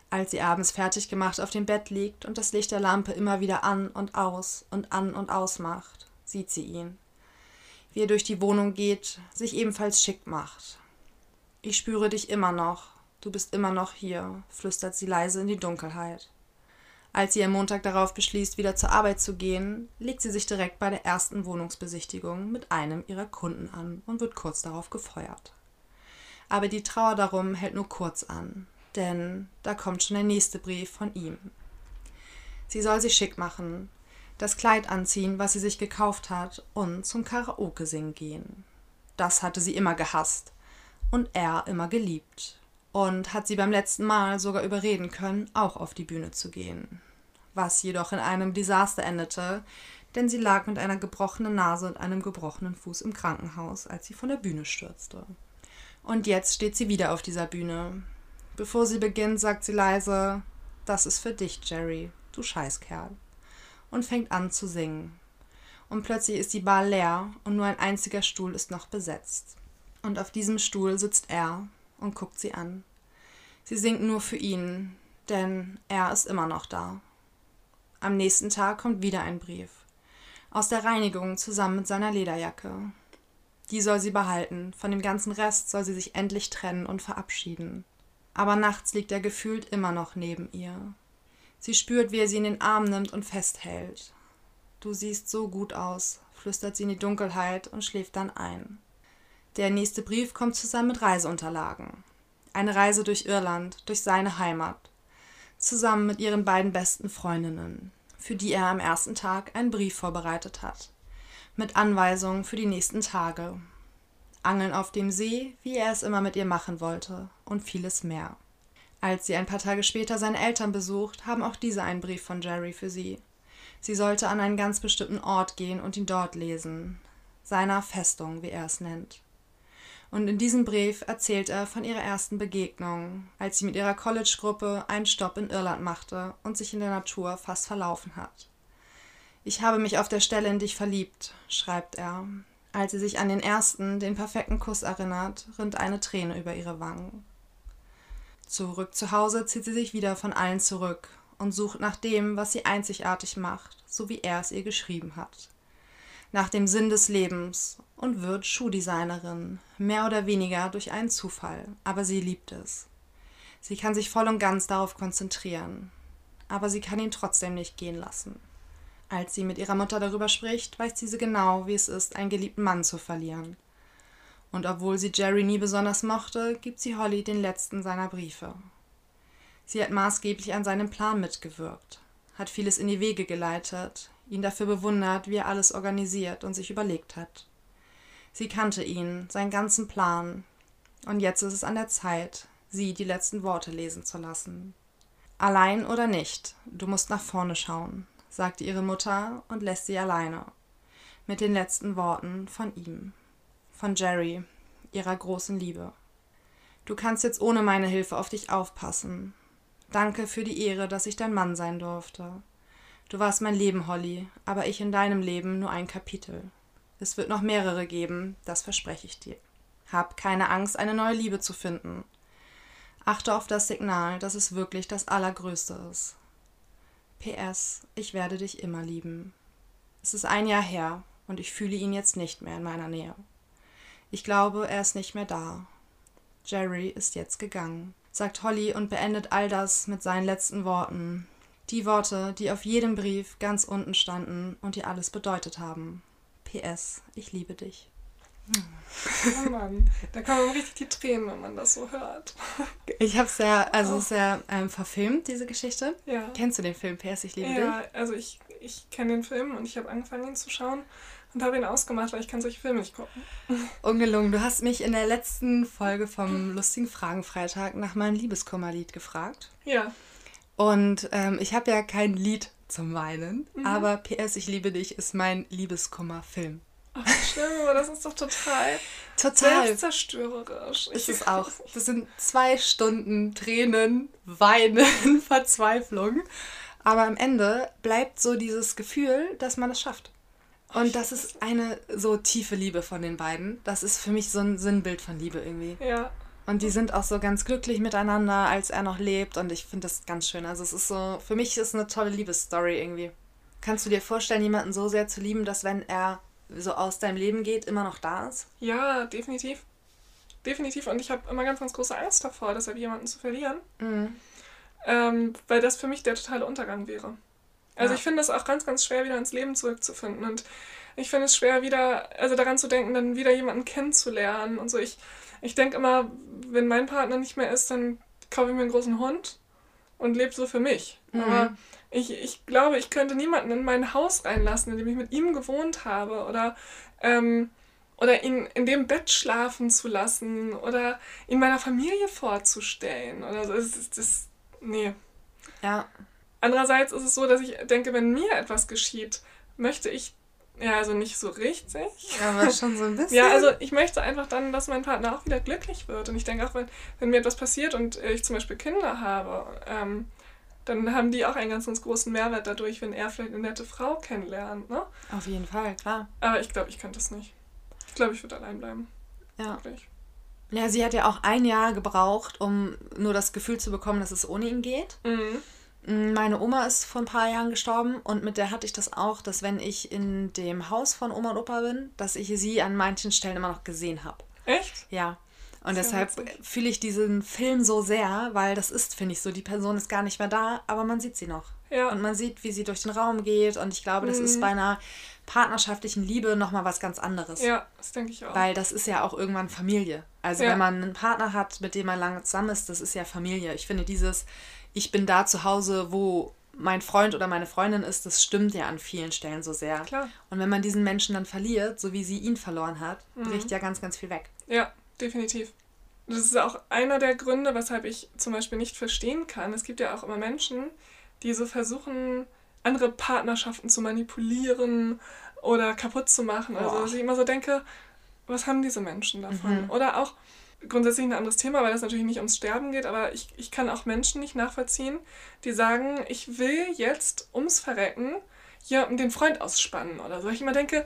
Als sie abends fertig gemacht auf dem Bett liegt und das Licht der Lampe immer wieder an und aus und an und aus macht, sieht sie ihn. Wie er durch die Wohnung geht, sich ebenfalls schick macht. Ich spüre dich immer noch. Du bist immer noch hier, flüstert sie leise in die Dunkelheit. Als sie am Montag darauf beschließt, wieder zur Arbeit zu gehen, legt sie sich direkt bei der ersten Wohnungsbesichtigung mit einem ihrer Kunden an und wird kurz darauf gefeuert. Aber die Trauer darum hält nur kurz an, denn da kommt schon der nächste Brief von ihm. Sie soll sich schick machen, das Kleid anziehen, was sie sich gekauft hat, und zum Karaoke singen gehen. Das hatte sie immer gehasst und er immer geliebt und hat sie beim letzten Mal sogar überreden können, auch auf die Bühne zu gehen. Was jedoch in einem Desaster endete, denn sie lag mit einer gebrochenen Nase und einem gebrochenen Fuß im Krankenhaus, als sie von der Bühne stürzte. Und jetzt steht sie wieder auf dieser Bühne. Bevor sie beginnt, sagt sie leise: Das ist für dich, Jerry, du Scheißkerl. Und fängt an zu singen. Und plötzlich ist die Bar leer und nur ein einziger Stuhl ist noch besetzt. Und auf diesem Stuhl sitzt er, und guckt sie an. Sie singt nur für ihn, denn er ist immer noch da. Am nächsten Tag kommt wieder ein Brief. Aus der Reinigung zusammen mit seiner Lederjacke. Die soll sie behalten, von dem ganzen Rest soll sie sich endlich trennen und verabschieden. Aber nachts liegt er gefühlt immer noch neben ihr. Sie spürt, wie er sie in den Arm nimmt und festhält. Du siehst so gut aus, flüstert sie in die Dunkelheit und schläft dann ein. Der nächste Brief kommt zusammen mit Reiseunterlagen. Eine Reise durch Irland, durch seine Heimat. Zusammen mit ihren beiden besten Freundinnen, für die er am ersten Tag einen Brief vorbereitet hat. Mit Anweisungen für die nächsten Tage. Angeln auf dem See, wie er es immer mit ihr machen wollte, und vieles mehr. Als sie ein paar Tage später seine Eltern besucht, haben auch diese einen Brief von Jerry für sie. Sie sollte an einen ganz bestimmten Ort gehen und ihn dort lesen. Seiner Festung, wie er es nennt. Und in diesem Brief erzählt er von ihrer ersten Begegnung, als sie mit ihrer College-Gruppe einen Stopp in Irland machte und sich in der Natur fast verlaufen hat. Ich habe mich auf der Stelle in dich verliebt, schreibt er. Als sie sich an den ersten, den perfekten Kuss erinnert, rinnt eine Träne über ihre Wangen. Zurück zu Hause zieht sie sich wieder von allen zurück und sucht nach dem, was sie einzigartig macht, so wie er es ihr geschrieben hat nach dem Sinn des Lebens und wird Schuhdesignerin, mehr oder weniger durch einen Zufall, aber sie liebt es. Sie kann sich voll und ganz darauf konzentrieren, aber sie kann ihn trotzdem nicht gehen lassen. Als sie mit ihrer Mutter darüber spricht, weiß diese genau, wie es ist, einen geliebten Mann zu verlieren. Und obwohl sie Jerry nie besonders mochte, gibt sie Holly den letzten seiner Briefe. Sie hat maßgeblich an seinem Plan mitgewirkt, hat vieles in die Wege geleitet, ihn dafür bewundert, wie er alles organisiert und sich überlegt hat. Sie kannte ihn, seinen ganzen Plan, und jetzt ist es an der Zeit, sie die letzten Worte lesen zu lassen. Allein oder nicht, du musst nach vorne schauen, sagte ihre Mutter und lässt sie alleine. Mit den letzten Worten von ihm, von Jerry, ihrer großen Liebe. Du kannst jetzt ohne meine Hilfe auf dich aufpassen. Danke für die Ehre, dass ich dein Mann sein durfte. Du warst mein Leben, Holly, aber ich in deinem Leben nur ein Kapitel. Es wird noch mehrere geben, das verspreche ich dir. Hab keine Angst, eine neue Liebe zu finden. Achte auf das Signal, dass es wirklich das Allergrößte ist. PS, ich werde dich immer lieben. Es ist ein Jahr her und ich fühle ihn jetzt nicht mehr in meiner Nähe. Ich glaube, er ist nicht mehr da. Jerry ist jetzt gegangen, sagt Holly und beendet all das mit seinen letzten Worten, die Worte, die auf jedem Brief ganz unten standen und die alles bedeutet haben. PS, ich liebe dich. Oh Mann, da kommen richtig die Tränen, wenn man das so hört. Ich habe es ja, also oh. sehr ähm, verfilmt, diese Geschichte. Ja. Kennst du den Film PS, ich liebe ja, dich? Ja, also ich, ich kenne den Film und ich habe angefangen, ihn zu schauen und habe ihn ausgemacht, weil ich kann solche Filme nicht gucken. *laughs* Ungelungen. Du hast mich in der letzten Folge vom lustigen Fragenfreitag nach meinem Liebeskummerlied gefragt. Ja. Und ähm, ich habe ja kein Lied zum Weinen, mhm. aber PS, ich liebe dich ist mein Liebeskummer-Film. Ach, schlimm, aber das ist doch total, total selbstzerstörerisch. Ist es auch. Das sind zwei Stunden Tränen, Weinen, *laughs* Verzweiflung. Aber am Ende bleibt so dieses Gefühl, dass man es schafft. Und das ist eine so tiefe Liebe von den beiden. Das ist für mich so ein Sinnbild von Liebe irgendwie. Ja, und die sind auch so ganz glücklich miteinander, als er noch lebt. Und ich finde das ganz schön. Also es ist so, für mich ist es eine tolle Liebesstory irgendwie. Kannst du dir vorstellen, jemanden so sehr zu lieben, dass wenn er so aus deinem Leben geht, immer noch da ist? Ja, definitiv. definitiv. Und ich habe immer ganz, ganz große Angst davor, deshalb jemanden zu verlieren. Mhm. Ähm, weil das für mich der totale Untergang wäre. Also ja. ich finde es auch ganz, ganz schwer, wieder ins Leben zurückzufinden. Und ich finde es schwer, wieder, also daran zu denken, dann wieder jemanden kennenzulernen und so. Ich, ich denke immer, wenn mein Partner nicht mehr ist, dann kaufe ich mir einen großen Hund und lebe so für mich. Mhm. Aber ich, ich glaube, ich könnte niemanden in mein Haus reinlassen, in dem ich mit ihm gewohnt habe oder, ähm, oder ihn in dem Bett schlafen zu lassen oder ihn meiner Familie vorzustellen oder so. Das, das, das nee. Ja. Andererseits ist es so, dass ich denke, wenn mir etwas geschieht, möchte ich ja, also nicht so richtig. Aber schon so ein bisschen. *laughs* Ja, also ich möchte einfach dann, dass mein Partner auch wieder glücklich wird. Und ich denke auch, wenn, wenn mir etwas passiert und ich zum Beispiel Kinder habe, ähm, dann haben die auch einen ganz, ganz großen Mehrwert dadurch, wenn er vielleicht eine nette Frau kennenlernt. Ne? Auf jeden Fall, klar. Aber ich glaube, ich könnte es nicht. Ich glaube, ich würde allein bleiben. Ja. Wirklich. Ja, sie hat ja auch ein Jahr gebraucht, um nur das Gefühl zu bekommen, dass es ohne ihn geht. Mhm. Meine Oma ist vor ein paar Jahren gestorben und mit der hatte ich das auch, dass wenn ich in dem Haus von Oma und Opa bin, dass ich sie an manchen Stellen immer noch gesehen habe. Echt? Ja. Und deshalb fühle ich diesen Film so sehr, weil das ist, finde ich, so, die Person ist gar nicht mehr da, aber man sieht sie noch. Ja. Und man sieht, wie sie durch den Raum geht. Und ich glaube, das mhm. ist bei einer partnerschaftlichen Liebe nochmal was ganz anderes. Ja, das denke ich auch. Weil das ist ja auch irgendwann Familie. Also ja. wenn man einen Partner hat, mit dem man lange zusammen ist, das ist ja Familie. Ich finde dieses, ich bin da zu Hause, wo mein Freund oder meine Freundin ist, das stimmt ja an vielen Stellen so sehr. Klar. Und wenn man diesen Menschen dann verliert, so wie sie ihn verloren hat, mhm. bricht ja ganz, ganz viel weg. Ja, definitiv. Das ist auch einer der Gründe, weshalb ich zum Beispiel nicht verstehen kann. Es gibt ja auch immer Menschen, die so versuchen, andere Partnerschaften zu manipulieren oder kaputt zu machen. Also, Boah. Dass ich immer so denke, was haben diese Menschen davon? Mhm. Oder auch grundsätzlich ein anderes Thema, weil das natürlich nicht ums Sterben geht, aber ich, ich kann auch Menschen nicht nachvollziehen, die sagen, ich will jetzt ums Verrecken jemandem den Freund ausspannen oder so. Ich immer denke,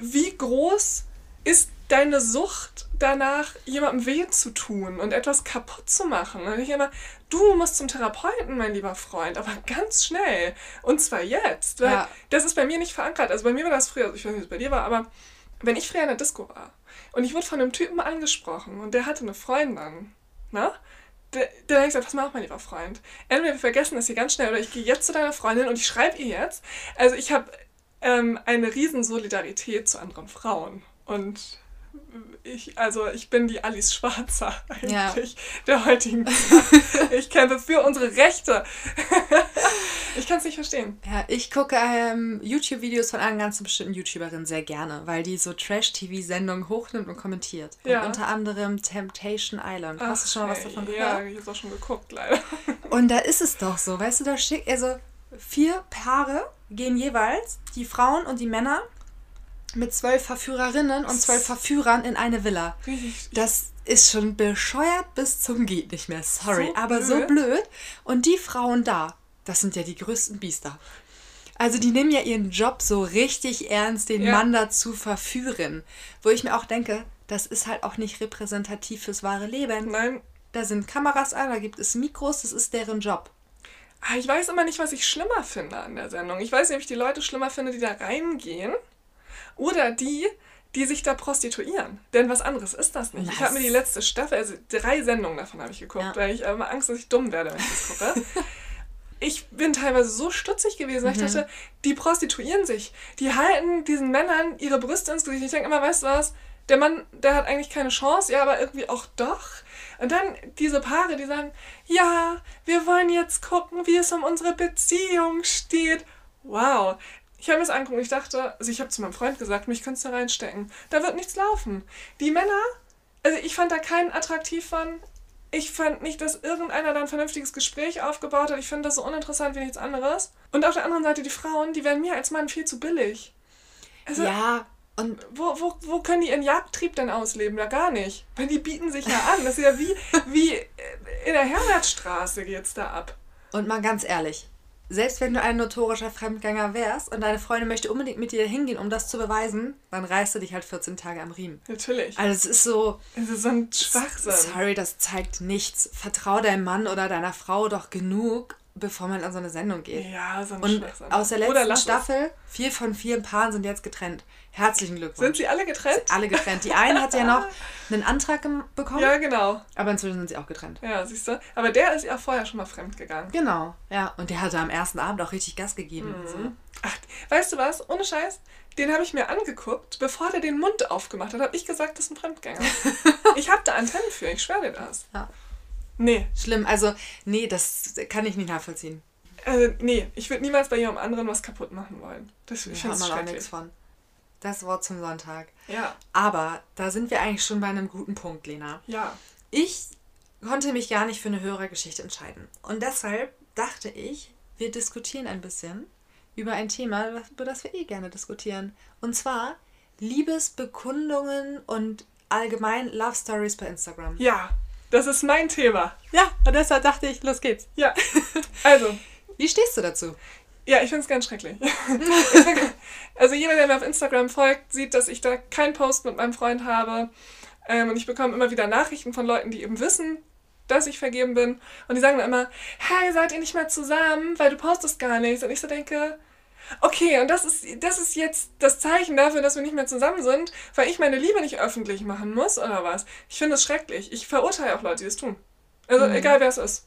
wie groß ist deine Sucht danach, jemandem weh zu tun und etwas kaputt zu machen? Und ich immer, du musst zum Therapeuten, mein lieber Freund, aber ganz schnell. Und zwar jetzt. Weil ja. das ist bei mir nicht verankert. Also bei mir war das früher, ich weiß nicht, wie es bei dir war, aber wenn ich früher in der Disco war und ich wurde von einem Typen angesprochen und der hatte eine Freundin, ne? Ich gesagt, pass mal auf, mein lieber Freund. Entweder wir vergessen das hier ganz schnell oder ich gehe jetzt zu deiner Freundin und ich schreibe ihr jetzt. Also ich habe ähm, eine riesen Solidarität zu anderen Frauen. Und ich, also ich bin die Alice Schwarzer eigentlich ja. der heutigen Zeit. Ich kämpfe für unsere Rechte. *laughs* ich kann es nicht verstehen. Ja, ich gucke ähm, YouTube-Videos von einer ganz bestimmten YouTuberin sehr gerne, weil die so Trash-TV-Sendungen hochnimmt und kommentiert. Ja. Und unter anderem Temptation Island. Ach, Hast du schon mal was davon gehört? Ja, ich habe auch schon geguckt, leider. *laughs* Und da ist es doch so, weißt du, da schickt, also vier Paare gehen jeweils, die Frauen und die Männer, mit zwölf Verführerinnen und zwölf Verführern in eine Villa. Das ist schon bescheuert bis zum geht nicht mehr. Sorry, so aber blöd. so blöd. Und die Frauen da, das sind ja die größten Biester. Also die nehmen ja ihren Job so richtig ernst, den ja. Mann dazu verführen. Wo ich mir auch denke, das ist halt auch nicht repräsentativ fürs wahre Leben. Nein. Da sind Kameras an, da gibt es Mikros, das ist deren Job. Ah, ich weiß immer nicht, was ich schlimmer finde an der Sendung. Ich weiß nicht, ob ich die Leute schlimmer finde, die da reingehen oder die, die sich da prostituieren. Denn was anderes ist das nicht. Was? Ich habe mir die letzte Staffel, also drei Sendungen davon habe ich geguckt, ja. weil ich immer Angst, dass ich dumm werde, wenn ich das gucke. *laughs* ich bin teilweise so stutzig gewesen, weil mhm. ich dachte, die prostituieren sich. Die halten diesen Männern ihre Brüste ins Gesicht. Ich denke immer, weißt du was? Der Mann, der hat eigentlich keine Chance, ja, aber irgendwie auch doch. Und dann diese Paare, die sagen, ja, wir wollen jetzt gucken, wie es um unsere Beziehung steht. Wow, ich habe mir das angeguckt und ich dachte, also ich habe zu meinem Freund gesagt, mich könntest du reinstecken. Da wird nichts laufen. Die Männer, also ich fand da keinen attraktiv von. Ich fand nicht, dass irgendeiner da ein vernünftiges Gespräch aufgebaut hat. Ich finde das so uninteressant wie nichts anderes. Und auf der anderen Seite die Frauen, die werden mir als Mann viel zu billig. Also, ja, und wo, wo, wo können die ihren Jagdtrieb denn ausleben? Ja, gar nicht. Weil die bieten sich ja an. Das ist ja wie, wie in der Herbertstraße geht's da ab. Und mal ganz ehrlich, selbst wenn du ein notorischer Fremdgänger wärst und deine Freundin möchte unbedingt mit dir hingehen, um das zu beweisen, dann reißt du dich halt 14 Tage am Riemen. Natürlich. Also es ist so. Es ist so ein Schwachsinn. Sorry, das zeigt nichts. Vertrau deinem Mann oder deiner Frau doch genug, bevor man an so eine Sendung geht. Ja, so ein Und aus der letzten. Staffel, vier von vier Paaren sind jetzt getrennt. Herzlichen Glückwunsch. Sind sie alle getrennt? Alle getrennt. Die eine hat ja noch *laughs* einen Antrag bekommen, Ja, genau. aber inzwischen sind sie auch getrennt. Ja, siehst du. Aber der ist ja vorher schon mal fremd gegangen. Genau, ja. Und der hatte am ersten Abend auch richtig Gas gegeben. Mhm. So. Ach, weißt du was? Ohne Scheiß. Den habe ich mir angeguckt, bevor der den Mund aufgemacht hat, habe ich gesagt, das ist ein Fremdgänger. *laughs* ich habe da Antennen für, ich schwöre dir das. Ja. Nee, Schlimm, also, nee, das kann ich nicht nachvollziehen. also, nee, ich würde niemals bei jemandem anderen was kaputt machen wollen. Das, ich es man auch nichts von. Das Wort zum Sonntag. Ja, Aber da sind wir eigentlich schon bei einem guten Punkt, Lena. ja. Ich konnte mich gar nicht für eine Hörergeschichte entscheiden. Und deshalb dachte ich, wir diskutieren ein bisschen über ein Thema, über das wir eh gerne diskutieren. Und zwar Liebesbekundungen und allgemein Love Stories bei Instagram. Ja, das ist mein Thema. Ja, und deshalb dachte ich, los geht's. Ja, also, Wie stehst du dazu? ja, ich finde es ganz schrecklich. Ich *laughs* find, also jeder, der mir auf Instagram folgt, sieht, dass ich da keinen Post mit meinem Freund habe. Ähm, und ich bekomme immer wieder Nachrichten von Leuten, die eben wissen, dass ich vergeben bin. Und die sagen dann immer, hey, seid ihr nicht mehr zusammen, weil du postest gar nichts. Und ich so denke, okay, und das ist, das ist jetzt das Zeichen dafür, dass wir nicht mehr zusammen sind, weil ich meine Liebe nicht öffentlich machen muss, oder was? Ich finde es schrecklich. Ich verurteile auch Leute, die es tun. Also egal, wer es ist.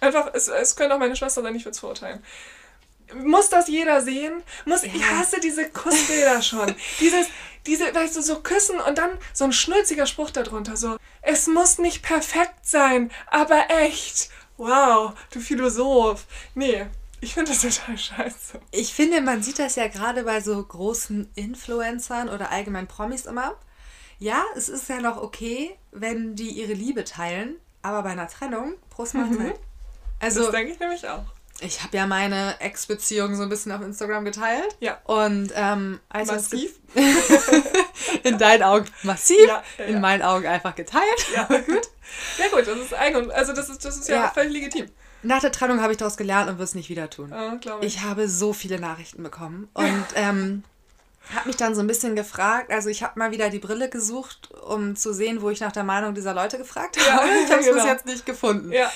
Einfach, es, es könnte auch meine Schwester sein, ich würde es verurteilen. Muss das jeder sehen? Muss, Ich Ja. hasse diese Kussbilder schon. *laughs* Dieses, diese, weißt du, so küssen und dann so ein schnulziger Spruch darunter. So, es muss nicht perfekt sein, aber echt. Wow, du Philosoph. Nee, ich finde das total scheiße. Ich finde, man sieht das ja gerade bei so großen Influencern oder allgemein Promis immer. Ja, es ist ja noch okay, wenn die ihre Liebe teilen, aber bei einer Trennung, Prost Mahlzeit. Also, das denke ich nämlich auch. ich habe ja meine Ex-Beziehung so ein bisschen auf Instagram geteilt. Ja. Und ähm, als das ge- Massiv. *laughs* in deinen Augen massiv, Ja, ja, in ja. meinen Augen einfach geteilt. Ja, *laughs* gut. Ja gut, das ist eigen. Also das ist, das ist Ja. völlig legitim. Nach der Trennung habe ich daraus gelernt und würde es nicht wieder tun. Ja, glaube ich. Ich habe so viele Nachrichten bekommen und *laughs* ähm, habe mich dann so ein bisschen gefragt. Also ich habe mal wieder die Brille gesucht, um zu sehen, wo ich nach der Meinung dieser Leute gefragt Ja, habe. ich habe es *laughs* bis genau. jetzt nicht gefunden. Ja.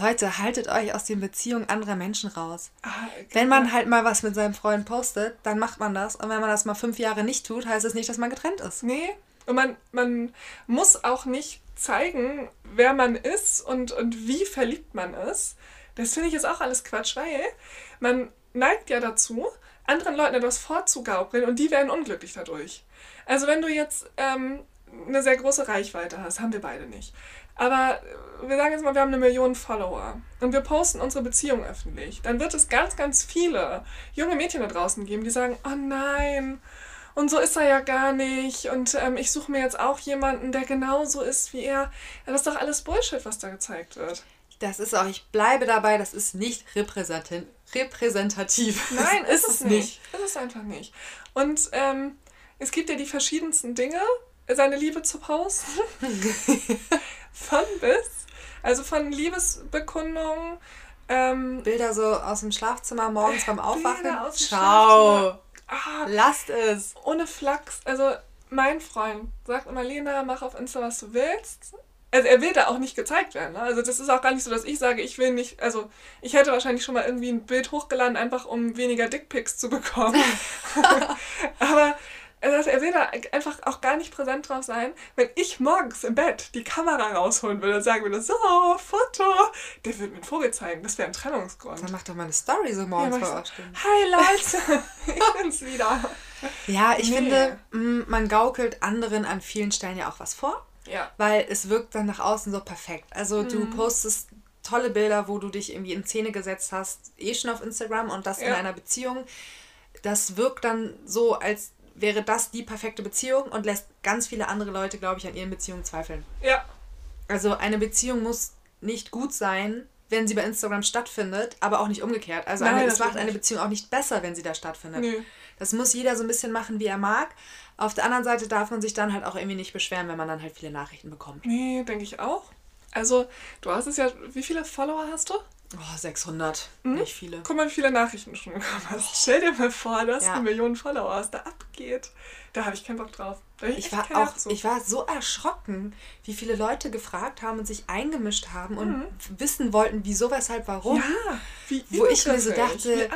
Leute, haltet euch aus den Beziehungen anderer Menschen raus. Ah, okay. Wenn man halt mal was mit seinem Freund postet, dann macht man das. Und wenn man das mal fünf Jahre nicht tut, heißt es nicht, dass man getrennt ist. Nee, und man, man muss auch nicht zeigen, wer man ist und, und wie verliebt man ist. Das finde ich ist auch alles Quatsch, weil man neigt ja dazu, anderen Leuten etwas vorzugaukeln und die werden unglücklich dadurch. Also wenn du jetzt ähm, eine sehr große Reichweite hast, haben wir beide nicht. Aber äh, wir sagen jetzt mal, wir haben eine Million Follower und wir posten unsere Beziehung öffentlich. Dann wird es ganz, ganz viele junge Mädchen da draußen geben, die sagen, oh nein, und so ist er ja gar nicht. Und ähm, ich suche mir jetzt auch jemanden, der genauso ist wie er. Ja, das ist doch alles Bullshit, was da gezeigt wird. Das ist auch, ich bleibe dabei, das ist nicht repräsentativ. *laughs* Nein, Das ist es nicht. Ist es einfach nicht. Und ähm, es gibt ja die verschiedensten Dinge, seine Liebe zu posten. *laughs* von bis. Also von Liebesbekundungen. Ähm, Bilder so aus dem Schlafzimmer morgens beim Aufwachen. Ciao. Ah, Lasst es. ohne Flachs. Also mein Freund sagt immer, Lena, mach auf Insta, was du willst. Also er will da auch nicht gezeigt werden. Ne? Also das ist auch gar nicht so, dass ich sage, ich will nicht, also ich hätte wahrscheinlich schon mal irgendwie ein Bild hochgeladen, einfach um weniger Dickpics zu bekommen. *laughs* *laughs* Aber er sagt, er will da einfach auch gar nicht präsent drauf sein. Wenn ich morgens im Bett die Kamera rausholen würde und sagen würde, so, Foto, der würde mir einen Vogel zeigen. Das wäre ein Trennungsgrund. Dann mach doch mal eine Story so morgens Ja, vor euch. Hi Leute, *laughs* ich bin's wieder. Ja, ich Nee. finde, mh, man gaukelt anderen an vielen Stellen ja auch was vor, Ja. weil es wirkt dann nach außen so perfekt. Also du Mhm. postest tolle Bilder, wo du dich irgendwie in Szene gesetzt hast, eh schon auf Instagram und das in Ja. einer Beziehung. Das wirkt dann so, als wäre das die perfekte Beziehung und lässt ganz viele andere Leute, glaube ich, an ihren Beziehungen zweifeln. Ja, Also eine Beziehung muss nicht gut sein, wenn sie bei Instagram stattfindet, aber auch nicht umgekehrt. Also Nein, eine, es macht eine. Beziehung auch nicht besser, wenn sie da stattfindet. nö. Das muss jeder so ein bisschen machen, wie er mag. Auf der anderen Seite darf man sich dann halt auch irgendwie nicht beschweren, wenn man dann halt viele Nachrichten bekommt. Nee, denke ich auch. Also, du hast es ja, wie viele Follower hast du? Oh, 600. Hm? Nicht viele. Guck mal, wie viele Nachrichten schon bekommen hast. Oh. Stell dir mal vor, du hast ja. eine Million Follower, was da abgeht. Da habe ich keinen Bock drauf. Ich, ich, war auch, ich war so erschrocken, wie viele Leute gefragt haben und sich eingemischt haben und mhm. wissen wollten, wieso, weshalb, warum. Ja, wie Wo ich mir so dachte,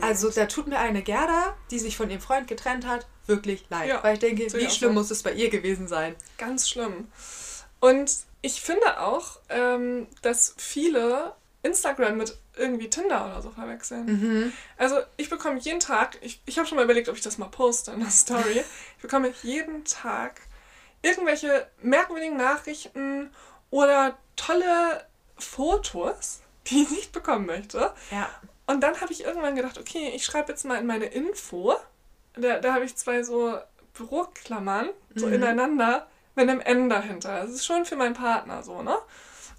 also da tut mir eine Gerda, die sich von ihrem Freund getrennt hat, wirklich leid. Ja, Weil ich denke, wie schlimm muss es bei ihr gewesen sein? Ganz schlimm. Und ich finde auch, ähm, dass viele Instagram mit irgendwie Tinder oder so verwechseln. Mhm. Also ich bekomme jeden Tag, ich, ich habe schon mal überlegt, ob ich das mal poste in der Story. *laughs* ich bekomme jeden Tag irgendwelche merkwürdigen Nachrichten oder tolle Fotos, *laughs* die ich nicht bekommen möchte. Ja. Und dann habe ich irgendwann gedacht, okay, ich schreibe jetzt mal in meine Info. Da, da habe ich zwei so Büroklammern, so mhm. ineinander, mit einem N dahinter. Das ist schon für meinen Partner so, ne?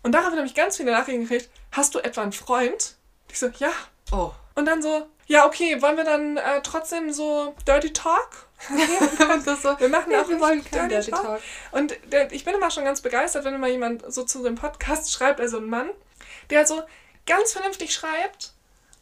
Und daraufhin habe ich ganz viele Nachrichten gekriegt. Hast du etwa einen Freund? Ich so, ja. Oh. Und dann so, ja, okay, wollen wir dann äh, trotzdem so Dirty Talk? *laughs* so, wir machen auch wir wollen keinen Dirty, Dirty Talk. Talk. Und der, ich bin immer schon ganz begeistert, wenn immer jemand so zu dem Podcast *laughs* schreibt, also ein Mann, der so ganz vernünftig schreibt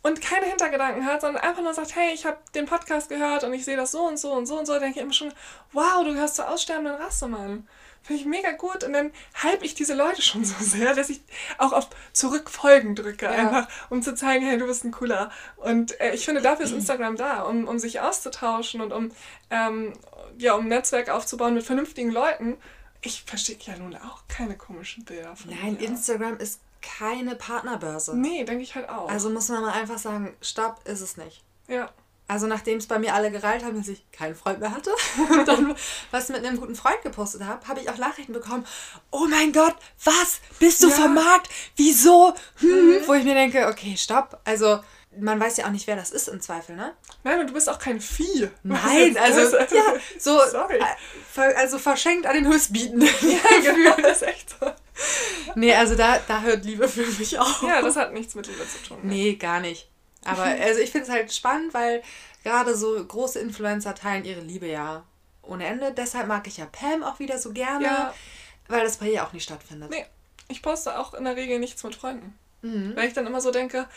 und keine Hintergedanken hat, sondern einfach nur sagt, hey, ich habe den Podcast gehört und ich sehe das so und so und so und so, denke ich immer schon, wow, du gehörst zur aussterbenden Rasse, Mann. Finde ich mega gut. Und dann hype ich diese Leute schon so sehr, dass ich auch auf Zurückfolgen drücke, ja. einfach, um zu zeigen, hey, du bist ein cooler. Und äh, ich finde, dafür ist Instagram da, um, um sich auszutauschen und um, ähm, ja, um ein Netzwerk aufzubauen mit vernünftigen Leuten. Ich verstehe ja nun auch keine komischen Bilder von Nein, mir. Instagram ist keine Partnerbörse. Nee, denke ich halt auch. Also muss man mal einfach sagen, stopp, ist es nicht. Ja. Also nachdem es bei mir alle gereilt haben, dass ich keinen Freund mehr hatte *laughs* und dann was mit einem guten Freund gepostet habe, habe ich auch Nachrichten bekommen. Oh mein Gott, was? Bist du ja. vom Markt? Wieso? Hm, mhm. Wo ich mir denke, okay, stopp. Also man weiß ja auch nicht, wer das ist im Zweifel, ne? Nein, und du bist auch kein Vieh. Nein, *laughs* also ja, so Sorry. Äh, also verschenkt an den Höchstbietenden. *laughs* Ja, genau, das ist echt so. Nee, also da, da hört Liebe für mich auf. Ja, das hat nichts mit Liebe zu tun. Ne? Nee, gar nicht. Aber also ich finde es halt spannend, weil gerade so große Influencer teilen ihre Liebe ja ohne Ende. Deshalb mag ich ja Pam auch wieder so gerne, ja. weil das bei ihr auch nicht stattfindet. Nee, ich poste auch in der Regel nichts mit Freunden. Mhm. Weil ich dann immer so denke,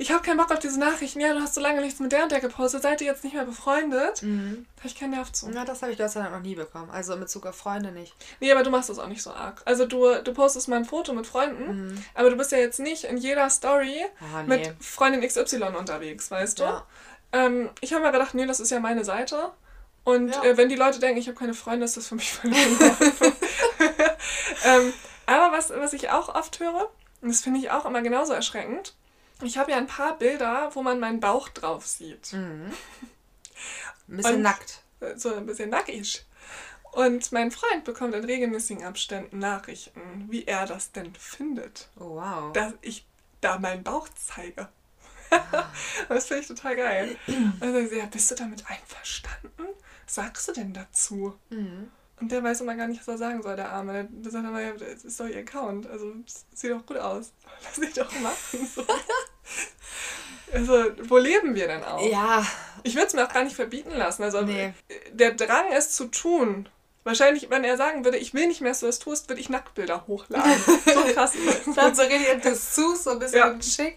ich habe keinen Bock auf diese Nachrichten. Ja, du hast so lange nichts mit der und der gepostet. Seid ihr jetzt nicht mehr befreundet? Mhm. Da habe ich keinen Nerv zu. Na, das habe ich Gott sei Dank noch nie bekommen. Also in Bezug auf Freunde nicht. Nee, aber du machst das auch nicht so arg. Also du, du postest mal ein Foto mit Freunden, mhm. aber du bist ja jetzt nicht in jeder Story ah, nee. mit Freundin XY unterwegs, weißt du? Ja. Ähm, ich habe mir gedacht, nee, das ist ja meine Seite. Und ja. äh, wenn die Leute denken, ich habe keine Freunde, ist das für mich völlig *laughs* *laughs* ähm, Aber was, was ich auch oft höre, und das finde ich auch immer genauso erschreckend, ich habe ja ein paar Bilder, wo man meinen Bauch drauf sieht. Mhm. Ein bisschen und nackt. So ein bisschen nackig. Und mein Freund bekommt in regelmäßigen Abständen Nachrichten, wie er das denn findet. Oh, wow. Dass ich da meinen Bauch zeige. Ah. *laughs* das finde ich total geil. Also ich so, ja, bist du damit einverstanden? Was sagst du denn dazu? Mhm. Und der weiß immer gar nicht, was er sagen soll, der Arme. Der, sagt immer, ja, das ist doch ihr Account. Also, sieht doch gut aus. *laughs* Lass dich doch machen. So. *laughs* also, wo leben wir denn auch? Ja. Ich würde es mir auch gar nicht verbieten lassen. Also, nee. der Drang, es zu tun, Wahrscheinlich, wenn er sagen würde, ich will nicht mehr, dass du das tust, würde ich Nacktbilder hochladen. *laughs* So krass. Dann so richtig Dessous, so ein bisschen ja. schick.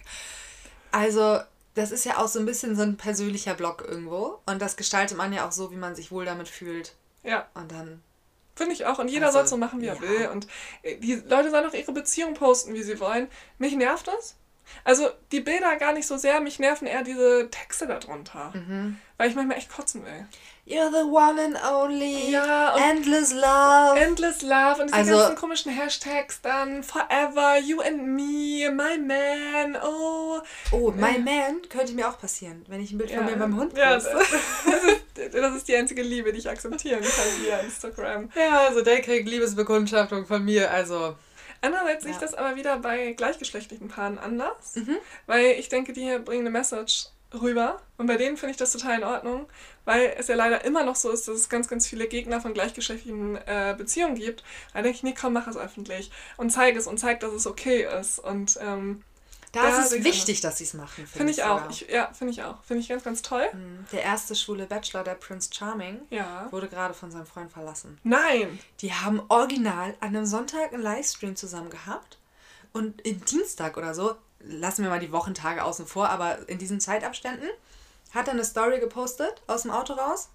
Also, das ist ja auch so ein bisschen so ein persönlicher Blog irgendwo. Und das gestaltet man ja auch so, wie man sich wohl damit fühlt. Ja. Und dann Finde ich auch. Und jeder also, soll so machen, wie er ja. will. Und äh, die Leute sollen auch ihre Beziehung posten, wie sie wollen. Mich nervt das. Also die Bilder gar nicht so sehr, mich nerven eher diese Texte darunter. Mhm. Weil ich manchmal echt kotzen will. You're the one and only. Ja, und endless love. Endless love. Und diese also, ganzen komischen Hashtags dann. Forever, you and me, my man, oh. Oh, my man könnte mir auch passieren, wenn ich ein Bild ja, von mir beim Hund poste. Ja, das, ist, das ist die einzige Liebe, die ich akzeptieren kann via Instagram. Ja, also der kriegt Liebesbekundschaftung von mir, also. Andererseits ja. sehe ich das aber wieder bei gleichgeschlechtlichen Paaren anders, mhm. weil ich denke, die hier bringen eine Message rüber. Und bei denen finde ich das total in Ordnung, weil es ja leider immer noch so ist, dass es ganz, ganz viele Gegner von gleichgeschlechtlichen äh, Beziehungen gibt. Da denke ich, nee, komm, mach es öffentlich und zeig es und zeig, dass es okay ist. Und ähm, da, da ist es wichtig, dass sie es machen. Finde find ich auch. Ich, ja, finde ich auch. Finde ich ganz, ganz toll. Mhm. Der erste schwule Bachelor, der Prince Charming, ja. wurde gerade von seinem Freund verlassen. Nein! Die haben original an einem Sonntag einen Livestream zusammen gehabt und im Dienstag oder so lassen wir mal die Wochentage außen vor, aber in diesen Zeitabständen hat er eine Story gepostet aus dem Auto raus,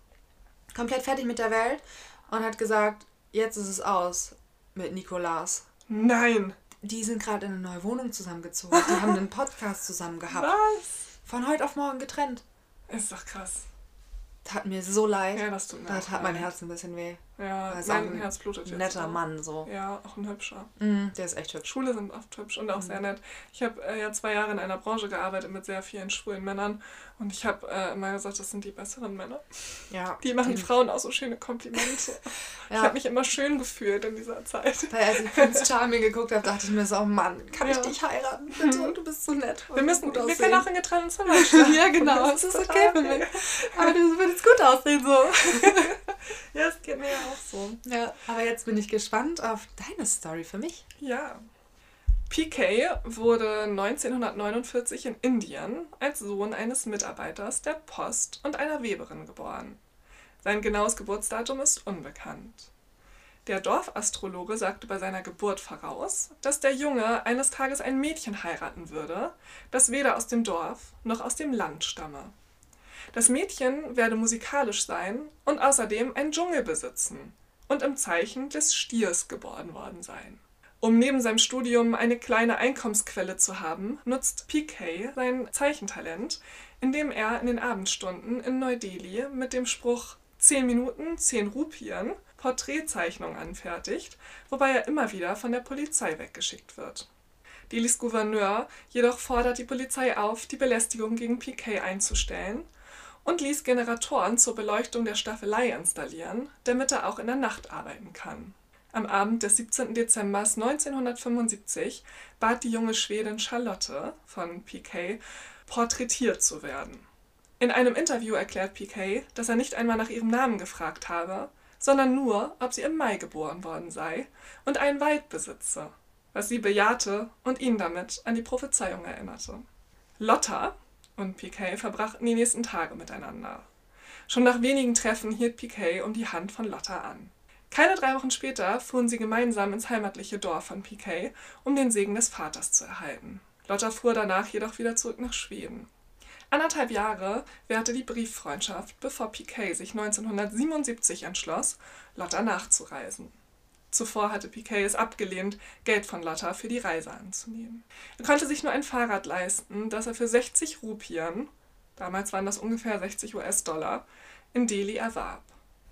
komplett fertig mit der Welt und hat gesagt, jetzt ist es aus mit Nikolas. Nein. Die sind gerade in eine neue Wohnung zusammengezogen. Die haben einen Podcast zusammen gehabt. Was? Von heute auf morgen getrennt. Ist doch krass. Tat mir so leid. Ja, das tut mir Das hat mein Herz ein bisschen weh. Ja, also mein Herz blutet jetzt. Netter auch. Mann, so. Ja, auch ein hübscher. Mm, der ist echt hübsch. Schwule sind oft hübsch und auch mm. sehr nett. Ich habe äh, ja zwei Jahre in einer Branche gearbeitet mit sehr vielen schwulen Männern und ich habe äh, immer gesagt, das sind die besseren Männer. Ja. Die machen die Frauen auch so schöne Komplimente. *laughs* ja. Ich habe mich immer schön gefühlt in dieser Zeit. Weil als ich Prince Charming geguckt habe, dachte ich mir so, oh Mann, kann ja. ich dich heiraten? Bitte, mhm. du bist so nett. Wir, müssen, wir können auch in getrennten Zimmer *laughs* Ja, genau, das ist okay für mich. Aber du würdest gut aussehen so. *laughs* *laughs* ja, es geht mir ja auch so. Ja, aber jetzt bin ich gespannt auf deine Story für mich. Ja. PK wurde 1949 in Indien als Sohn eines Mitarbeiters der Post und einer Weberin geboren. Sein genaues Geburtsdatum ist unbekannt. Der Dorfastrologe sagte bei seiner Geburt voraus, dass der Junge eines Tages ein Mädchen heiraten würde, das weder aus dem Dorf noch aus dem Land stamme. Das Mädchen werde musikalisch sein und außerdem ein Dschungel besitzen und im Zeichen des Stiers geboren worden sein. Um neben seinem Studium eine kleine Einkommensquelle zu haben, nutzt PK sein Zeichentalent, indem er in den Abendstunden in Neu-Delhi mit dem Spruch 10 Minuten, 10 Rupien Porträtzeichnungen anfertigt, wobei er immer wieder von der Polizei weggeschickt wird. Delis Gouverneur jedoch fordert die Polizei auf, die Belästigung gegen PK einzustellen und ließ Generatoren zur Beleuchtung der Staffelei installieren, damit er auch in der Nacht arbeiten kann. Am Abend des 17. Dezember 1975 bat die junge Schwedin Charlotte von PK, porträtiert zu werden. In einem Interview erklärt PK, dass er nicht einmal nach ihrem Namen gefragt habe, sondern nur, ob sie im Mai geboren worden sei und einen Wald besitze, was sie bejahte und ihn damit an die Prophezeiung erinnerte. Lotta, und Piquet verbrachten die nächsten Tage miteinander. Schon nach wenigen Treffen hielt Piquet um die Hand von Lotta an. Keine drei Wochen später fuhren sie gemeinsam ins heimatliche Dorf von Piquet, um den Segen des Vaters zu erhalten. Lotta fuhr danach jedoch wieder zurück nach Schweden. Anderthalb Jahre währte die Brieffreundschaft, bevor Piquet sich 1977 entschloss, Lotta nachzureisen. Zuvor hatte Piquet es abgelehnt, Geld von Lotta für die Reise anzunehmen. Er konnte sich nur ein Fahrrad leisten, das er für 60 Rupien, damals waren das ungefähr 60 US-Dollar, in Delhi erwarb.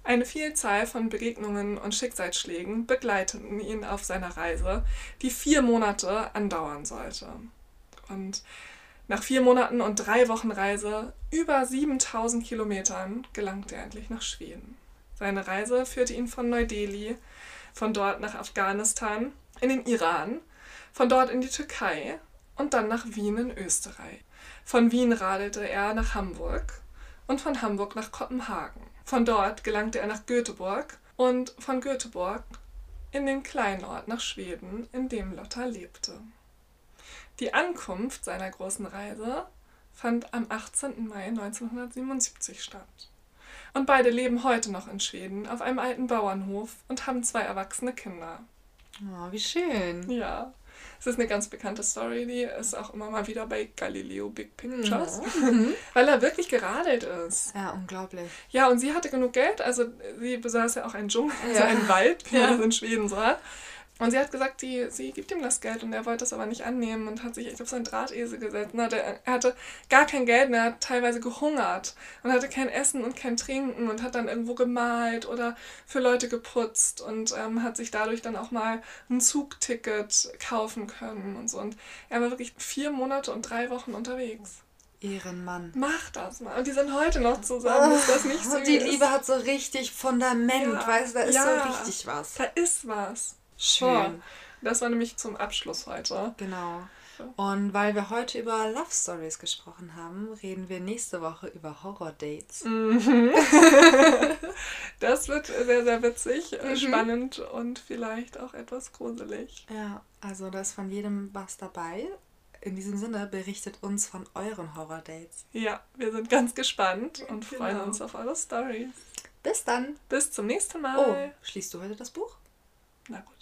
Eine Vielzahl von Begegnungen und Schicksalsschlägen begleiteten ihn auf seiner Reise, die vier Monate andauern sollte. Und nach vier Monaten und drei Wochen Reise, über 7000 Kilometern, gelangte er endlich nach Schweden. Seine Reise führte ihn von Neu-Delhi von dort nach Afghanistan, in den Iran, von dort in die Türkei und dann nach Wien in Österreich. Von Wien radelte er nach Hamburg und von Hamburg nach Kopenhagen. Von dort gelangte er nach Göteborg und von Göteborg in den kleinen Ort nach Schweden, in dem Lotta lebte. Die Ankunft seiner großen Reise fand am 18. Mai 1977 statt. Und beide leben heute noch in Schweden auf einem alten Bauernhof und haben zwei erwachsene Kinder. Oh, wie schön. Ja. Es ist eine ganz bekannte Story, die ist auch immer mal wieder bei Galileo Big Pictures, mhm. weil er wirklich geradelt ist. Ja, unglaublich. Ja, und sie hatte genug Geld, also sie besaß ja auch einen Dschungel, also ja. einen Wald, wie ja. man es in Schweden so hat. Und sie hat gesagt, die, sie gibt ihm das Geld und er wollte es aber nicht annehmen und hat sich echt auf seinen Drahtesel gesetzt. Hatte, er hatte gar kein Geld mehr, hat teilweise gehungert und hatte kein Essen und kein Trinken und hat dann irgendwo gemalt oder für Leute geputzt und ähm, hat sich dadurch dann auch mal ein Zugticket kaufen können und so. Und er war wirklich vier Monate und drei Wochen unterwegs. Ehrenmann. Mach das mal. Und die sind heute noch zusammen. Oh, ist das nicht so? Die Liebe hat so richtig Fundament, ja, weißt du, da ist ja, so richtig was. Da ist was. Schön. Das war nämlich zum Abschluss heute. Genau. Und weil wir heute über Love Stories gesprochen haben, reden wir nächste Woche über Horror Dates. Mhm. *laughs* das wird sehr, sehr witzig, mhm. spannend und vielleicht auch etwas gruselig. Ja, also da ist von jedem was dabei. In diesem Sinne berichtet uns von euren Horror Dates. Ja, wir sind ganz gespannt und genau. freuen uns auf eure Stories. Bis dann. Bis zum nächsten Mal. Oh, schließt du heute das Buch? Na gut.